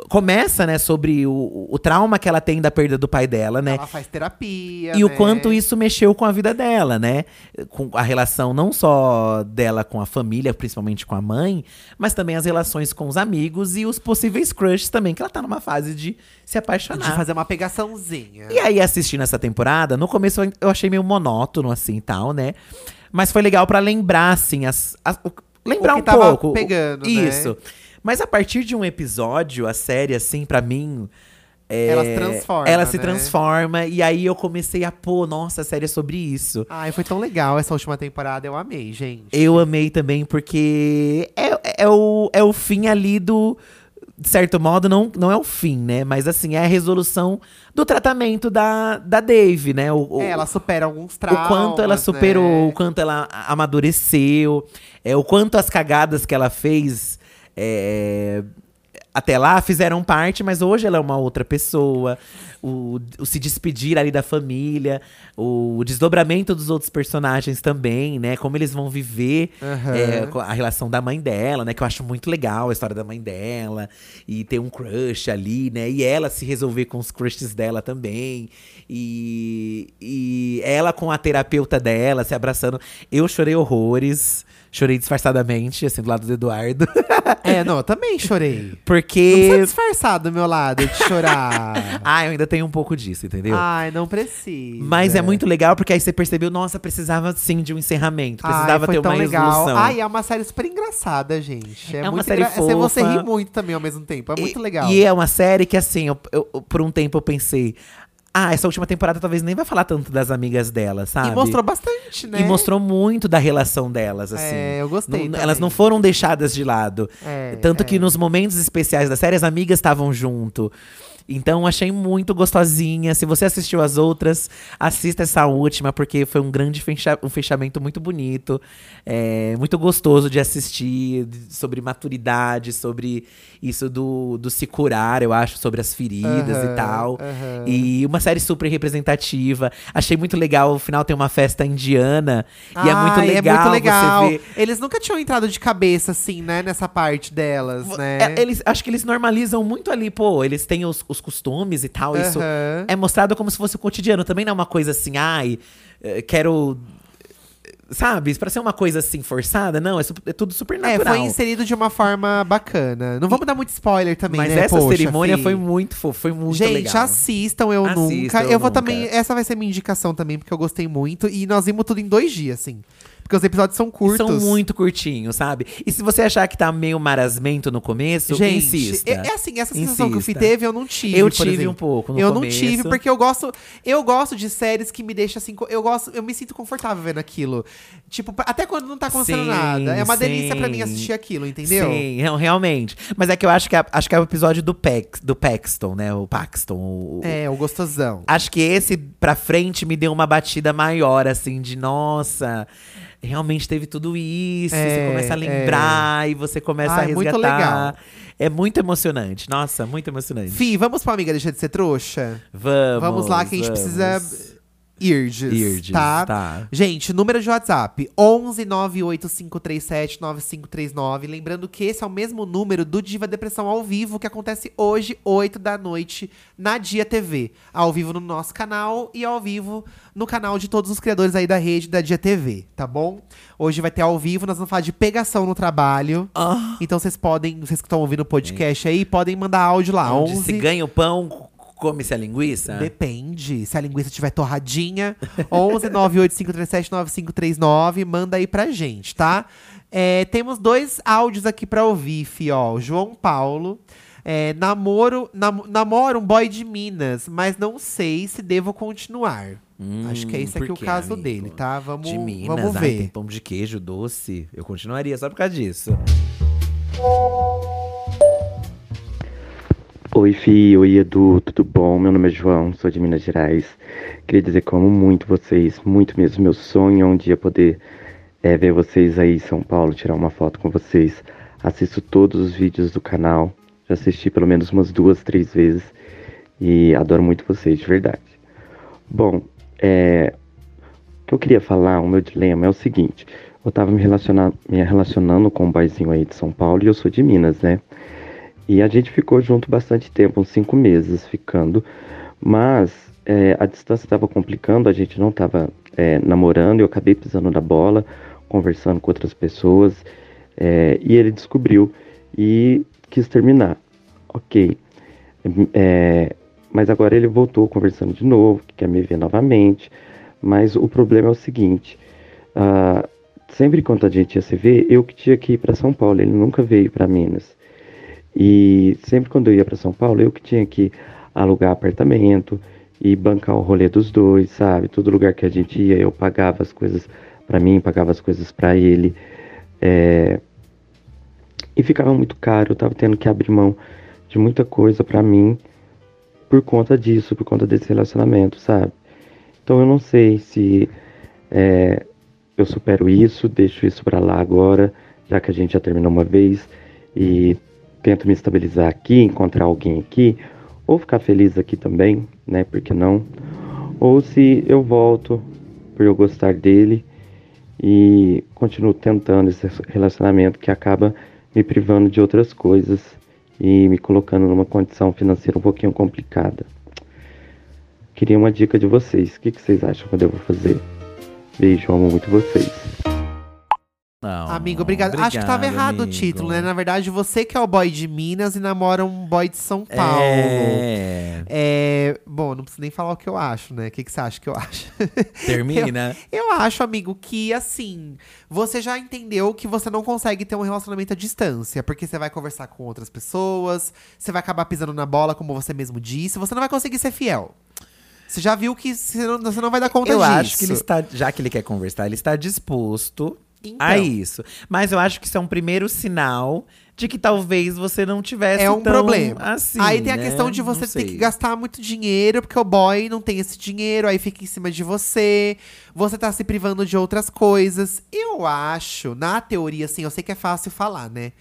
começa, né, sobre o, o trauma que ela tem da perda do pai dela, né? Ela faz terapia. E o né? quanto isso mexeu com a vida dela, né? Com a relação não só dela com a família, principalmente com a mãe, mas também as relações com os amigos e os possíveis crushes também, que ela tá numa fase de se apaixonar. De fazer uma pegaçãozinha. E aí, assistindo essa temporada, no começo eu achei meio monótono, assim e tal, né? Mas foi legal pra lembrar, assim, as, as- o- lembrar O um pouco. pegando, né? Isso. Mas a partir de um episódio, a série, assim, pra mim. é, Ela se transforma, Ela se né? transforma. E aí eu comecei a, pô, nossa, a série é sobre isso. Ai, foi tão legal essa última temporada, eu amei, gente. Eu amei também, porque é, é, o, é o fim ali do. De certo modo, não, não é o fim, né? Mas assim, é a resolução do tratamento da, da Dave, né? O, o- É, ela supera alguns traumas. o quanto ela superou, o né? quanto ela amadureceu, é, o quanto as cagadas que ela fez é, até lá fizeram parte, mas hoje ela é uma outra pessoa. O, o se despedir ali da família, o desdobramento dos outros personagens também, né? Como eles vão viver Aham. é, a relação da mãe dela, né? Que eu acho muito legal a história da mãe dela. E ter um crush ali, né? E ela se resolver com os crushes dela também. E, e ela com a terapeuta dela, se abraçando. Eu chorei horrores. Chorei disfarçadamente, assim, do lado do Eduardo. [LAUGHS] É, não, eu também chorei. Não Porque. precisa disfarçar do meu lado de chorar. [LAUGHS] Ah, eu ainda tenho um pouco disso, entendeu? Ai, não precisa. Mas é muito legal porque aí você percebeu, nossa, precisava sim de um encerramento. Precisava Ai, foi ter tão uma legal. resolução. Ai, é uma série super engraçada, gente. É, É uma muito série engra- Você- Você fofa. ri muito também ao mesmo tempo. É muito E- legal. E é uma série que, assim, eu, eu- por um tempo eu pensei. Ah, essa última temporada talvez nem vai falar tanto das amigas dela, sabe? E mostrou bastante, né? E mostrou muito da relação delas, assim. É, eu gostei Não- elas não foram deixadas de lado. É, Tanto é. que nos momentos especiais da série, as amigas estavam junto. Então, achei muito gostosinha. Se você assistiu as outras, assista essa última, porque foi um grande fecha- um fechamento muito bonito. É, muito gostoso de assistir, sobre maturidade, sobre isso do, do se curar, eu acho, sobre as feridas Aham, e tal. aham. E uma série super representativa. Achei muito legal, o final tem uma festa indiana. e é muito legal, É muito legal. você ver. Eles nunca tinham entrado de cabeça, assim, né? Nessa parte delas, né? É, eles, acho que eles normalizam muito ali, pô, eles têm os, os costumes e tal. Isso é mostrado como se fosse o cotidiano. Também não é uma coisa assim, ai, eh, quero. Sabe? Pra ser uma coisa assim forçada, não, é, é tudo super É, natural. foi inserido de uma forma bacana. Não vamos dar muito spoiler também, Mas né? essa Poxa, cerimônia foi muito fofo, foi muito Gente, legal. assistam Eu Nunca. Eu Eu vou Nunca. também. Essa vai ser minha indicação também, porque eu gostei muito. E nós vimos tudo em dois dias, assim. Porque os episódios são curtos. São muito curtinhos, sabe? E se você achar que tá meio marasmento no começo, Gente, insista. é, é assim, essa sensação que o Fih Insista. teve, eu não tive. Eu tive exemplo. um pouco no Eu começo. não tive, porque eu gosto. Eu gosto de séries que me deixam assim. Eu gosto, eu me sinto confortável vendo aquilo. Tipo, até quando não tá acontecendo Sim, nada. É uma delícia pra mim sim. assistir aquilo, entendeu? Sim, real- realmente. Mas é que eu acho que é, acho que é o episódio do, Pax, do Paxton, né? O Paxton. o- É, o gostosão. Acho que esse pra frente me deu uma batida maior, assim, de nossa. Realmente teve tudo isso. É, você começa a lembrar e você começa Ah, a é muito resgatar. legal. É muito emocionante. Nossa, muito emocionante. Fih, vamos pra amiga deixa de ser trouxa? Vamos. Vamos lá que a gente vamos. precisa. Irdes, Irdes, tá? tá. Gente, número de WhatsApp: 11 98537 9539. Lembrando que esse é o mesmo número do Diva Depressão ao vivo, que acontece hoje, 8 da noite, na Dia TV. Ao vivo no nosso canal e ao vivo no canal de todos os criadores aí da rede da Dia TV, tá bom? Hoje vai ter ao vivo, nós vamos falar de pegação no trabalho. Ah. Então vocês podem, vocês que estão ouvindo o podcast aí, podem mandar áudio lá. Onde 11 se ganha o pão, come-se a linguiça? Depende. Se a linguiça estiver torradinha, 11 98537 9539, manda aí pra gente, tá? É, temos dois áudios aqui pra ouvir, fi, ó. João Paulo. É, namoro, nam- namoro um boy de Minas, mas não sei se devo continuar. Acho que é esse Hum, aqui o caso amigo? dele, tá? Vamos, De Minas, vamos ai, ver. tem pão de queijo doce. Eu continuaria só por causa disso. Oi, Fi, oi, Edu, tudo bom? Meu nome é João, sou de Minas Gerais. Queria dizer que amo muito vocês, muito mesmo. Meu sonho é um dia poder é, ver vocês aí em São Paulo, tirar uma foto com vocês. Assisto todos os vídeos do canal, já assisti pelo menos umas duas, três vezes e adoro muito vocês, de verdade. Bom, é, que eu queria falar, o meu dilema é o seguinte. Eu tava me, relacionando, me relacionando com um boyzinho aí de São Paulo e eu sou de Minas, né? E a gente ficou junto bastante tempo, uns cinco meses ficando. Mas é, a distância estava complicando, a gente não estava é, namorando, eu acabei pisando na bola, conversando com outras pessoas. É, e ele descobriu e quis terminar. Ok. É, mas agora ele voltou conversando de novo, quer me ver novamente. Mas o problema é o seguinte: uh, sempre quando a gente ia se ver, eu que tinha que ir para São Paulo, ele nunca veio para Minas. E sempre quando eu ia para São Paulo, eu que tinha que alugar apartamento e bancar o rolê dos dois, sabe? Todo lugar que a gente ia, eu pagava as coisas para mim, pagava as coisas para ele. É... E ficava muito caro, eu tava tendo que abrir mão de muita coisa para mim por conta disso, por conta desse relacionamento, sabe? Então eu não sei se é, eu supero isso, deixo isso para lá agora, já que a gente já terminou uma vez, e tento me estabilizar aqui, encontrar alguém aqui, ou ficar feliz aqui também, né? Porque não? Ou se eu volto por eu gostar dele e continuo tentando esse relacionamento que acaba me privando de outras coisas e me colocando numa condição financeira um pouquinho complicada. Queria uma dica de vocês. O que, que vocês acham que eu devo fazer? Beijo, amo muito vocês. Não, amigo, obrigado. obrigado. Acho que tava errado amigo. o título, né? Na verdade, você que é o boy de Minas e namora um boy de São Paulo. É. é... Bom, não preciso nem falar o que eu acho, né? O que, que você acha que eu acho? [LAUGHS] Termina. eu, eu acho, amigo, que assim, você já entendeu que você não consegue ter um relacionamento à distância, porque você vai conversar com outras pessoas, você vai acabar pisando na bola, como você mesmo disse, você não vai conseguir ser fiel. Você já viu que você não, você não vai dar conta eu disso. Eu acho que ele está, já que ele quer conversar, ele está disposto então. a isso. Mas eu acho que isso é um primeiro sinal de que talvez você não tivesse É um problema. Assim, aí tem a né? questão de você ter que gastar muito dinheiro, porque o boy não tem esse dinheiro, aí fica em cima de você. Você tá se privando de outras coisas. Eu acho, na teoria, assim, eu sei que é fácil falar, né?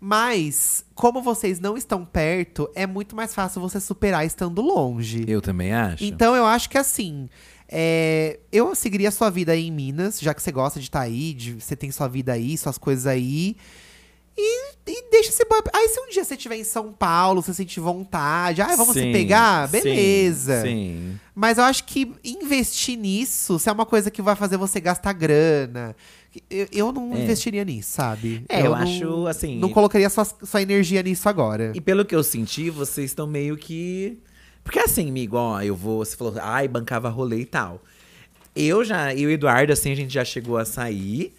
Mas, como vocês não estão perto, é muito mais fácil você superar estando longe. Eu também acho. Então, eu acho que assim. É, eu seguiria a sua vida aí em Minas, já que você gosta de estar tá aí, de, você tem sua vida aí, suas coisas aí. E, e deixa esse boy. Aí, se um dia você estiver em São Paulo, você sentir vontade, ah, vamos sim, se pegar? Beleza. Sim, sim. Mas eu acho que investir nisso, se é uma coisa que vai fazer você gastar grana. Eu, eu não é. investiria nisso, sabe? É, eu, eu não, acho assim. Não colocaria sua, sua energia nisso agora. E pelo que eu senti, vocês estão meio que. Porque assim, amigo, ó, eu vou. Você falou, ai, bancava rolê e tal. Eu já, eu e o Eduardo, assim, a gente já chegou a sair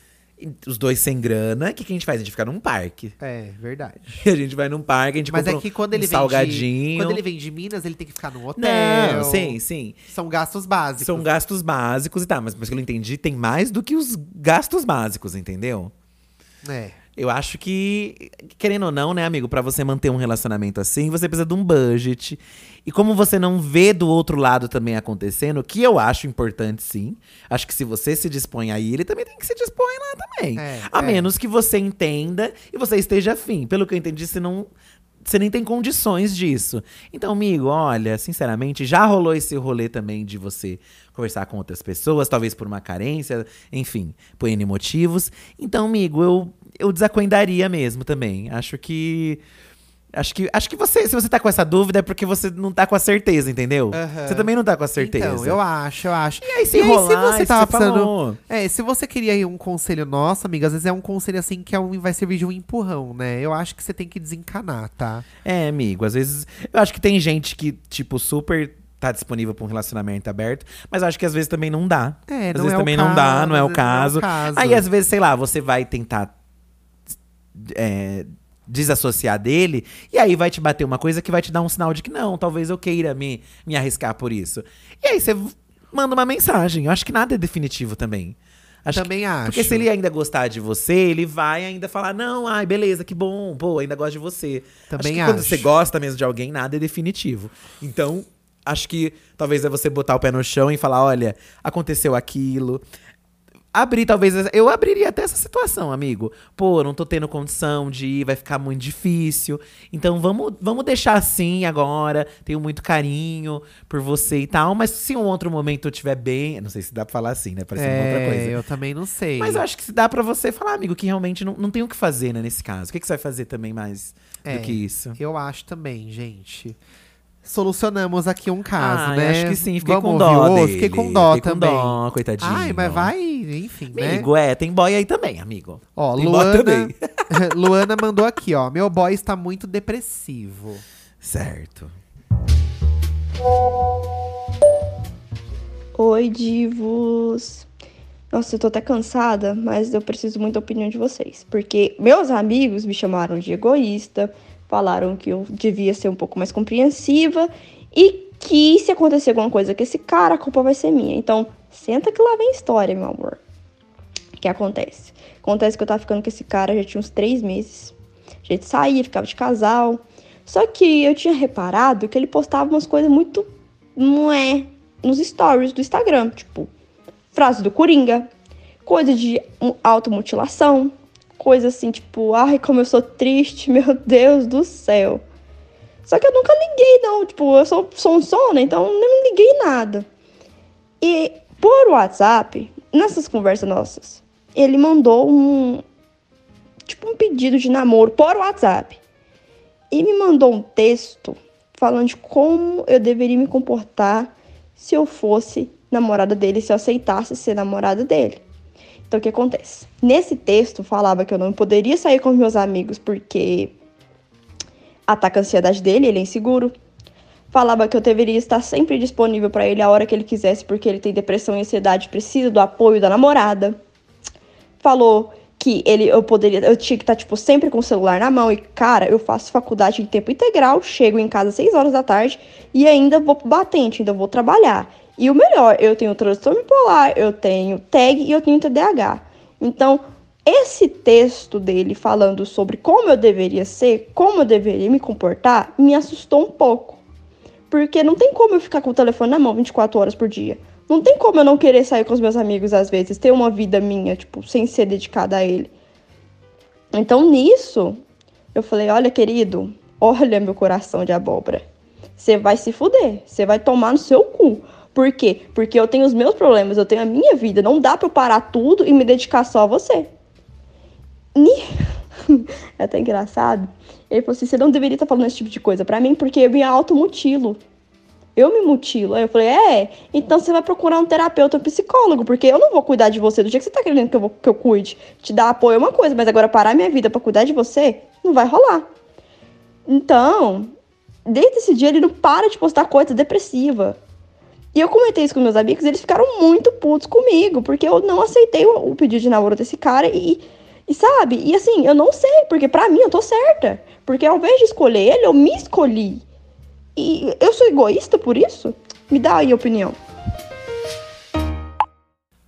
os dois sem grana, o que, que a gente faz? A gente fica num parque. É, verdade. [LAUGHS] a gente vai num parque, a gente Mas é que quando ele um salgadinho. De, quando ele vem de Minas, ele tem que ficar num hotel. Não, sim, sim. São gastos básicos. São gastos básicos e tá, mas pelo que eu entendi, tem mais do que os gastos básicos, entendeu? É. Eu acho que, querendo ou não, né, amigo, para você manter um relacionamento assim, você precisa de um budget. E como você não vê do outro lado também acontecendo, que eu acho importante sim. Acho que se você se dispõe aí, ele também tem que se dispõe lá também. É, a é. menos que você entenda e você esteja afim. Pelo que eu entendi, você não você nem tem condições disso. Então, amigo, olha, sinceramente, já rolou esse rolê também de você conversar com outras pessoas, talvez por uma carência, enfim, por N motivos. Então, amigo, eu eu desacoendaria mesmo também. Acho que. Acho que, acho que você, se você tá com essa dúvida, é porque você não tá com a certeza, entendeu? Uhum. Você também não tá com a certeza. Então, eu acho, eu acho. E aí, se e rolar, aí, se você tava precisando. É, se você queria um conselho nosso, amiga, às vezes é um conselho assim que é um, vai servir de um empurrão, né? Eu acho que você tem que desencanar, tá? É, amigo, às vezes. Eu acho que tem gente que, tipo, super tá disponível para um relacionamento aberto, mas acho que às vezes também não dá. É, às não vezes é também caso, não dá, não é o caso. Não é o caso. Aí às vezes, sei lá, você vai tentar é, desassociar dele, e aí vai te bater uma coisa que vai te dar um sinal de que não, talvez eu queira me, me arriscar por isso. E aí você manda uma mensagem. Eu acho que nada é definitivo também. Acho também que, acho. Porque se ele ainda gostar de você, ele vai ainda falar: não, ai, beleza, que bom, pô, ainda gosto de você. Também acho. Que acho. quando você gosta mesmo de alguém, nada é definitivo. Então, acho que talvez é você botar o pé no chão e falar: olha, aconteceu aquilo abrir, talvez. Eu abriria até essa situação, amigo. Pô, não tô tendo condição de ir, vai ficar muito difícil. Então vamos, vamos deixar assim agora. Tenho muito carinho por você e tal. Mas se um outro momento eu estiver bem. Não sei se dá pra falar assim, né? Parece uma outra É, coisa. eu também não sei. Mas eu acho que se dá pra você falar, amigo, que realmente não, não tem o que fazer, né, nesse caso. O que, que você vai fazer também mais É, do que isso? Eu acho também, gente. Solucionamos aqui um caso, Ah, né? acho que sim, fiquei Vamos com ouvir dó o outro? dele. Fiquei com dó Fiquei com também. dó, coitadinho. Ai, mas vai, enfim, né? Amigo, é, tem boy aí também, amigo. Ó, tem boy Luana, também. [LAUGHS] Luana mandou aqui, ó. Meu boy está muito depressivo. Certo. Oi, divos! Nossa, eu tô até cansada, mas eu preciso muito da opinião de vocês. Porque meus amigos me chamaram de egoísta, falaram que eu devia ser um pouco mais compreensiva e que se acontecer alguma coisa com esse cara, a culpa vai ser minha. Então, senta que lá vem história, meu amor. O que acontece? Acontece que eu tava ficando com esse cara já tinha uns três meses. A gente saía, ficava de casal. Só que eu tinha reparado que ele postava umas coisas muito. Não é? Nos stories do Instagram. Tipo, frase do Coringa, coisa de mu- automutilação, coisa assim, tipo, ai, como eu sou triste, [LAUGHS] meu Deus do céu. Só que eu nunca liguei, não. Tipo, eu sou sonsona, então eu nem liguei nada. E por WhatsApp, nessas conversas nossas, ele mandou um. Tipo, um pedido de namoro por WhatsApp. E me mandou um texto falando de como eu deveria me comportar se eu fosse namorada dele, se eu aceitasse ser namorada dele. Então, o que acontece? Nesse texto, falava que eu não poderia sair com os meus amigos porque ataca a ansiedade dele, ele é inseguro. Falava que eu deveria estar sempre disponível para ele a hora que ele quisesse, porque ele tem depressão e ansiedade, precisa do apoio da namorada. Falou que ele eu poderia, eu tinha que estar tipo sempre com o celular na mão e cara, eu faço faculdade em tempo integral, chego em casa às 6 horas da tarde e ainda vou batente, ainda vou trabalhar. E o melhor, eu tenho transtorno bipolar, eu tenho TAG e eu tenho TDAH. Então, esse texto dele falando sobre como eu deveria ser, como eu deveria me comportar, me assustou um pouco. Porque não tem como eu ficar com o telefone na mão 24 horas por dia. Não tem como eu não querer sair com os meus amigos às vezes, ter uma vida minha, tipo, sem ser dedicada a ele. Então, nisso, eu falei: olha, querido, olha meu coração de abóbora. Você vai se fuder, você vai tomar no seu cu. Por quê? Porque eu tenho os meus problemas, eu tenho a minha vida. Não dá pra eu parar tudo e me dedicar só a você. [LAUGHS] É até engraçado. Ele falou assim: você não deveria estar falando esse tipo de coisa pra mim, porque eu me automutilo. Eu me mutilo. Aí eu falei: é, então você vai procurar um terapeuta, um psicólogo, porque eu não vou cuidar de você do jeito que você tá querendo que eu, vou- que eu cuide. Te dar apoio é uma coisa, mas agora parar minha vida pra cuidar de você, não vai rolar. Então, desde esse dia ele não para de postar coisa depressiva. E eu comentei isso com meus amigos, e eles ficaram muito putos comigo, porque eu não aceitei o, o pedido de namoro desse cara e, e sabe? E assim, eu não sei, porque pra mim eu tô certa. Porque ao invés de escolher ele, eu me escolhi. E eu sou egoísta por isso? Me dá aí a opinião.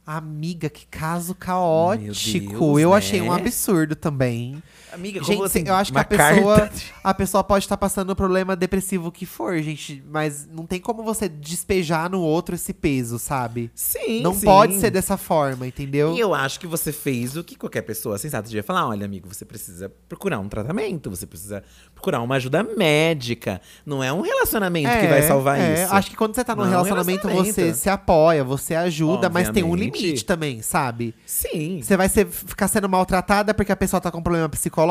Amiga, que caso caótico. Deus, eu né? achei um absurdo também. Amiga, Gente, como assim? eu acho que a pessoa, carta? a pessoa pode estar passando o problema depressivo que for, gente, mas não tem como você despejar no outro esse peso, sabe? Sim, não sim. pode ser dessa forma, entendeu? E eu acho que você fez o que qualquer pessoa sensata devia falar. Olha, amigo, você precisa procurar um tratamento, você precisa procurar uma ajuda médica. Não é um relacionamento que vai salvar é. isso. Acho que quando você tá num Não é um relacionamento, você relacionamento. se apoia, você ajuda, mas tem um Obviamente. limite também, sabe? Sim. Você vai ser, ficar sendo maltratada porque a pessoa tá com problema psicológico?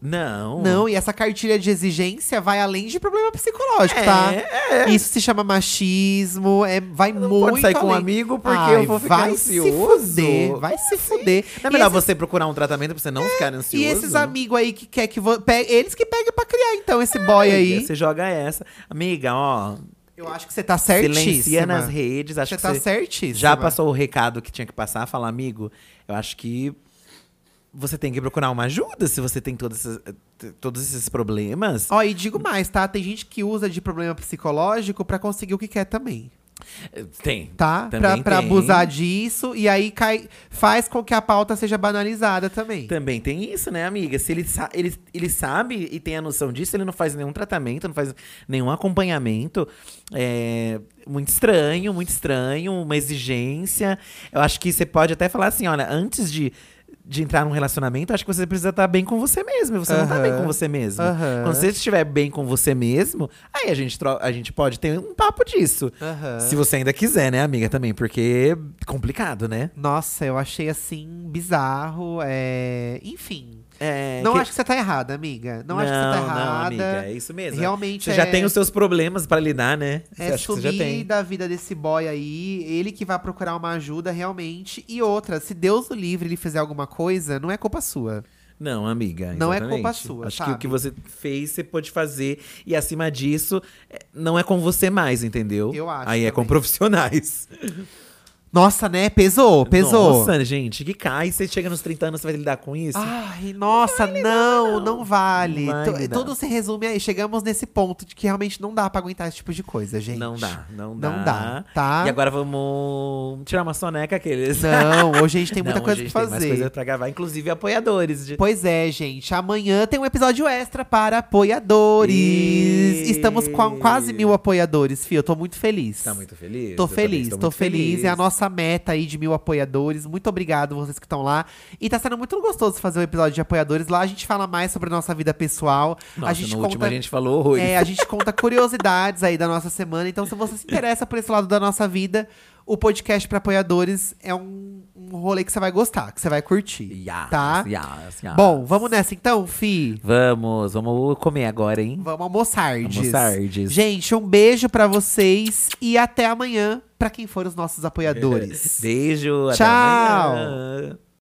Não. Não, e essa cartilha de exigência vai além de problema psicológico, É, tá? é. Isso se chama machismo, é, vai Não muito pode sair com um além. amigo porque Ai, eu vou ficar vai ansioso. se fuder, vai se fuder. Não é melhor esses- você procurar um tratamento pra você não ficar ansioso? E esses amigos aí que quer que vo... eles que peguem pra criar então esse boy aí. Você joga essa. Amiga, ó. Eu acho que você tá certíssima. Silencia nas redes. Acho Você que tá certíssima. já passou o recado que tinha que passar. Fala, amigo, eu acho que você tem que procurar uma ajuda se você tem todos esses, todos esses problemas. Ó, e digo mais, tá? Tem gente que usa de problema psicológico pra conseguir o que quer também. Tem. tá? Pra, Também pra tem. abusar disso. E aí cai, faz com que a pauta seja banalizada também. Também tem isso, né, amiga? Se ele, ele, ele sabe e tem a noção disso, ele não faz nenhum tratamento, não faz nenhum acompanhamento. É muito estranho, muito estranho, uma exigência. Eu acho que você pode até falar assim: olha, antes de. De entrar num relacionamento, acho que você precisa estar bem com você mesmo. e Você não tá bem com você mesmo. Aham. Quando você estiver bem com você mesmo, aí a gente, a gente pode ter um papo disso. Aham. Se você ainda quiser, né, amiga, também, porque é complicado, né? Nossa, eu achei assim bizarro. É... Enfim. É, não que- acho que você tá errada, amiga. Não, acho que você tá errada. Não, amiga, é isso mesmo. Realmente Você é, já tem os seus problemas pra lidar, né? É que você tem. da vida desse boy aí, ele que vai procurar uma ajuda realmente. E outra, se Deus o livre ele fizer alguma coisa, não é culpa sua. Não, amiga. Não é exatamente. culpa sua, Acho que sabe? o que você fez, você pode fazer. E acima disso, é, não é com você mais, entendeu? Eu acho Aí é com também. profissionais. [LAUGHS] Nossa, né? Pesou, pesou. Nossa, gente, que cai. Você chega nos 30 anos, você vai lidar com isso? Ai, nossa, não, não, vale. Não vai Tu- lidar. Tudo se resume aí. Chegamos nesse ponto de que realmente não dá pra aguentar esse tipo de coisa, gente. não dá, não dá. Não dá, tá? E agora vamos tirar uma soneca aqueles. Não, hoje a gente [LAUGHS] tem muita Não, coisa gente, pra Tem mais fazer. coisa pra gravar, inclusive apoiadores. De... Pois é, gente. Amanhã tem um episódio extra para apoiadores. E- Estamos com quase mil apoiadores, Fio. Eu tô muito feliz. Tá muito feliz? Tô Eu feliz, estou tô muito feliz. É a nossa meta aí de mil apoiadores. Muito obrigado vocês que estão lá. E tá sendo muito gostoso fazer o episódio de apoiadores. Lá a gente fala mais sobre a nossa vida pessoal. Nossa, a gente no conta último a gente falou horrores. É, a gente conta curiosidades aí da nossa semana. Então, se você se interessa por esse lado da nossa vida, o podcast para apoiadores é um, um rolê que você vai gostar, que você vai curtir. Yes, tá? yes, yes. Bom, vamos nessa então, Fi? Vamos, vamos comer agora, hein? Vamos. Almoçardes. Gente, um beijo pra vocês e até amanhã pra quem for os nossos apoiadores. [LAUGHS] Beijo, até Tchau. amanhã.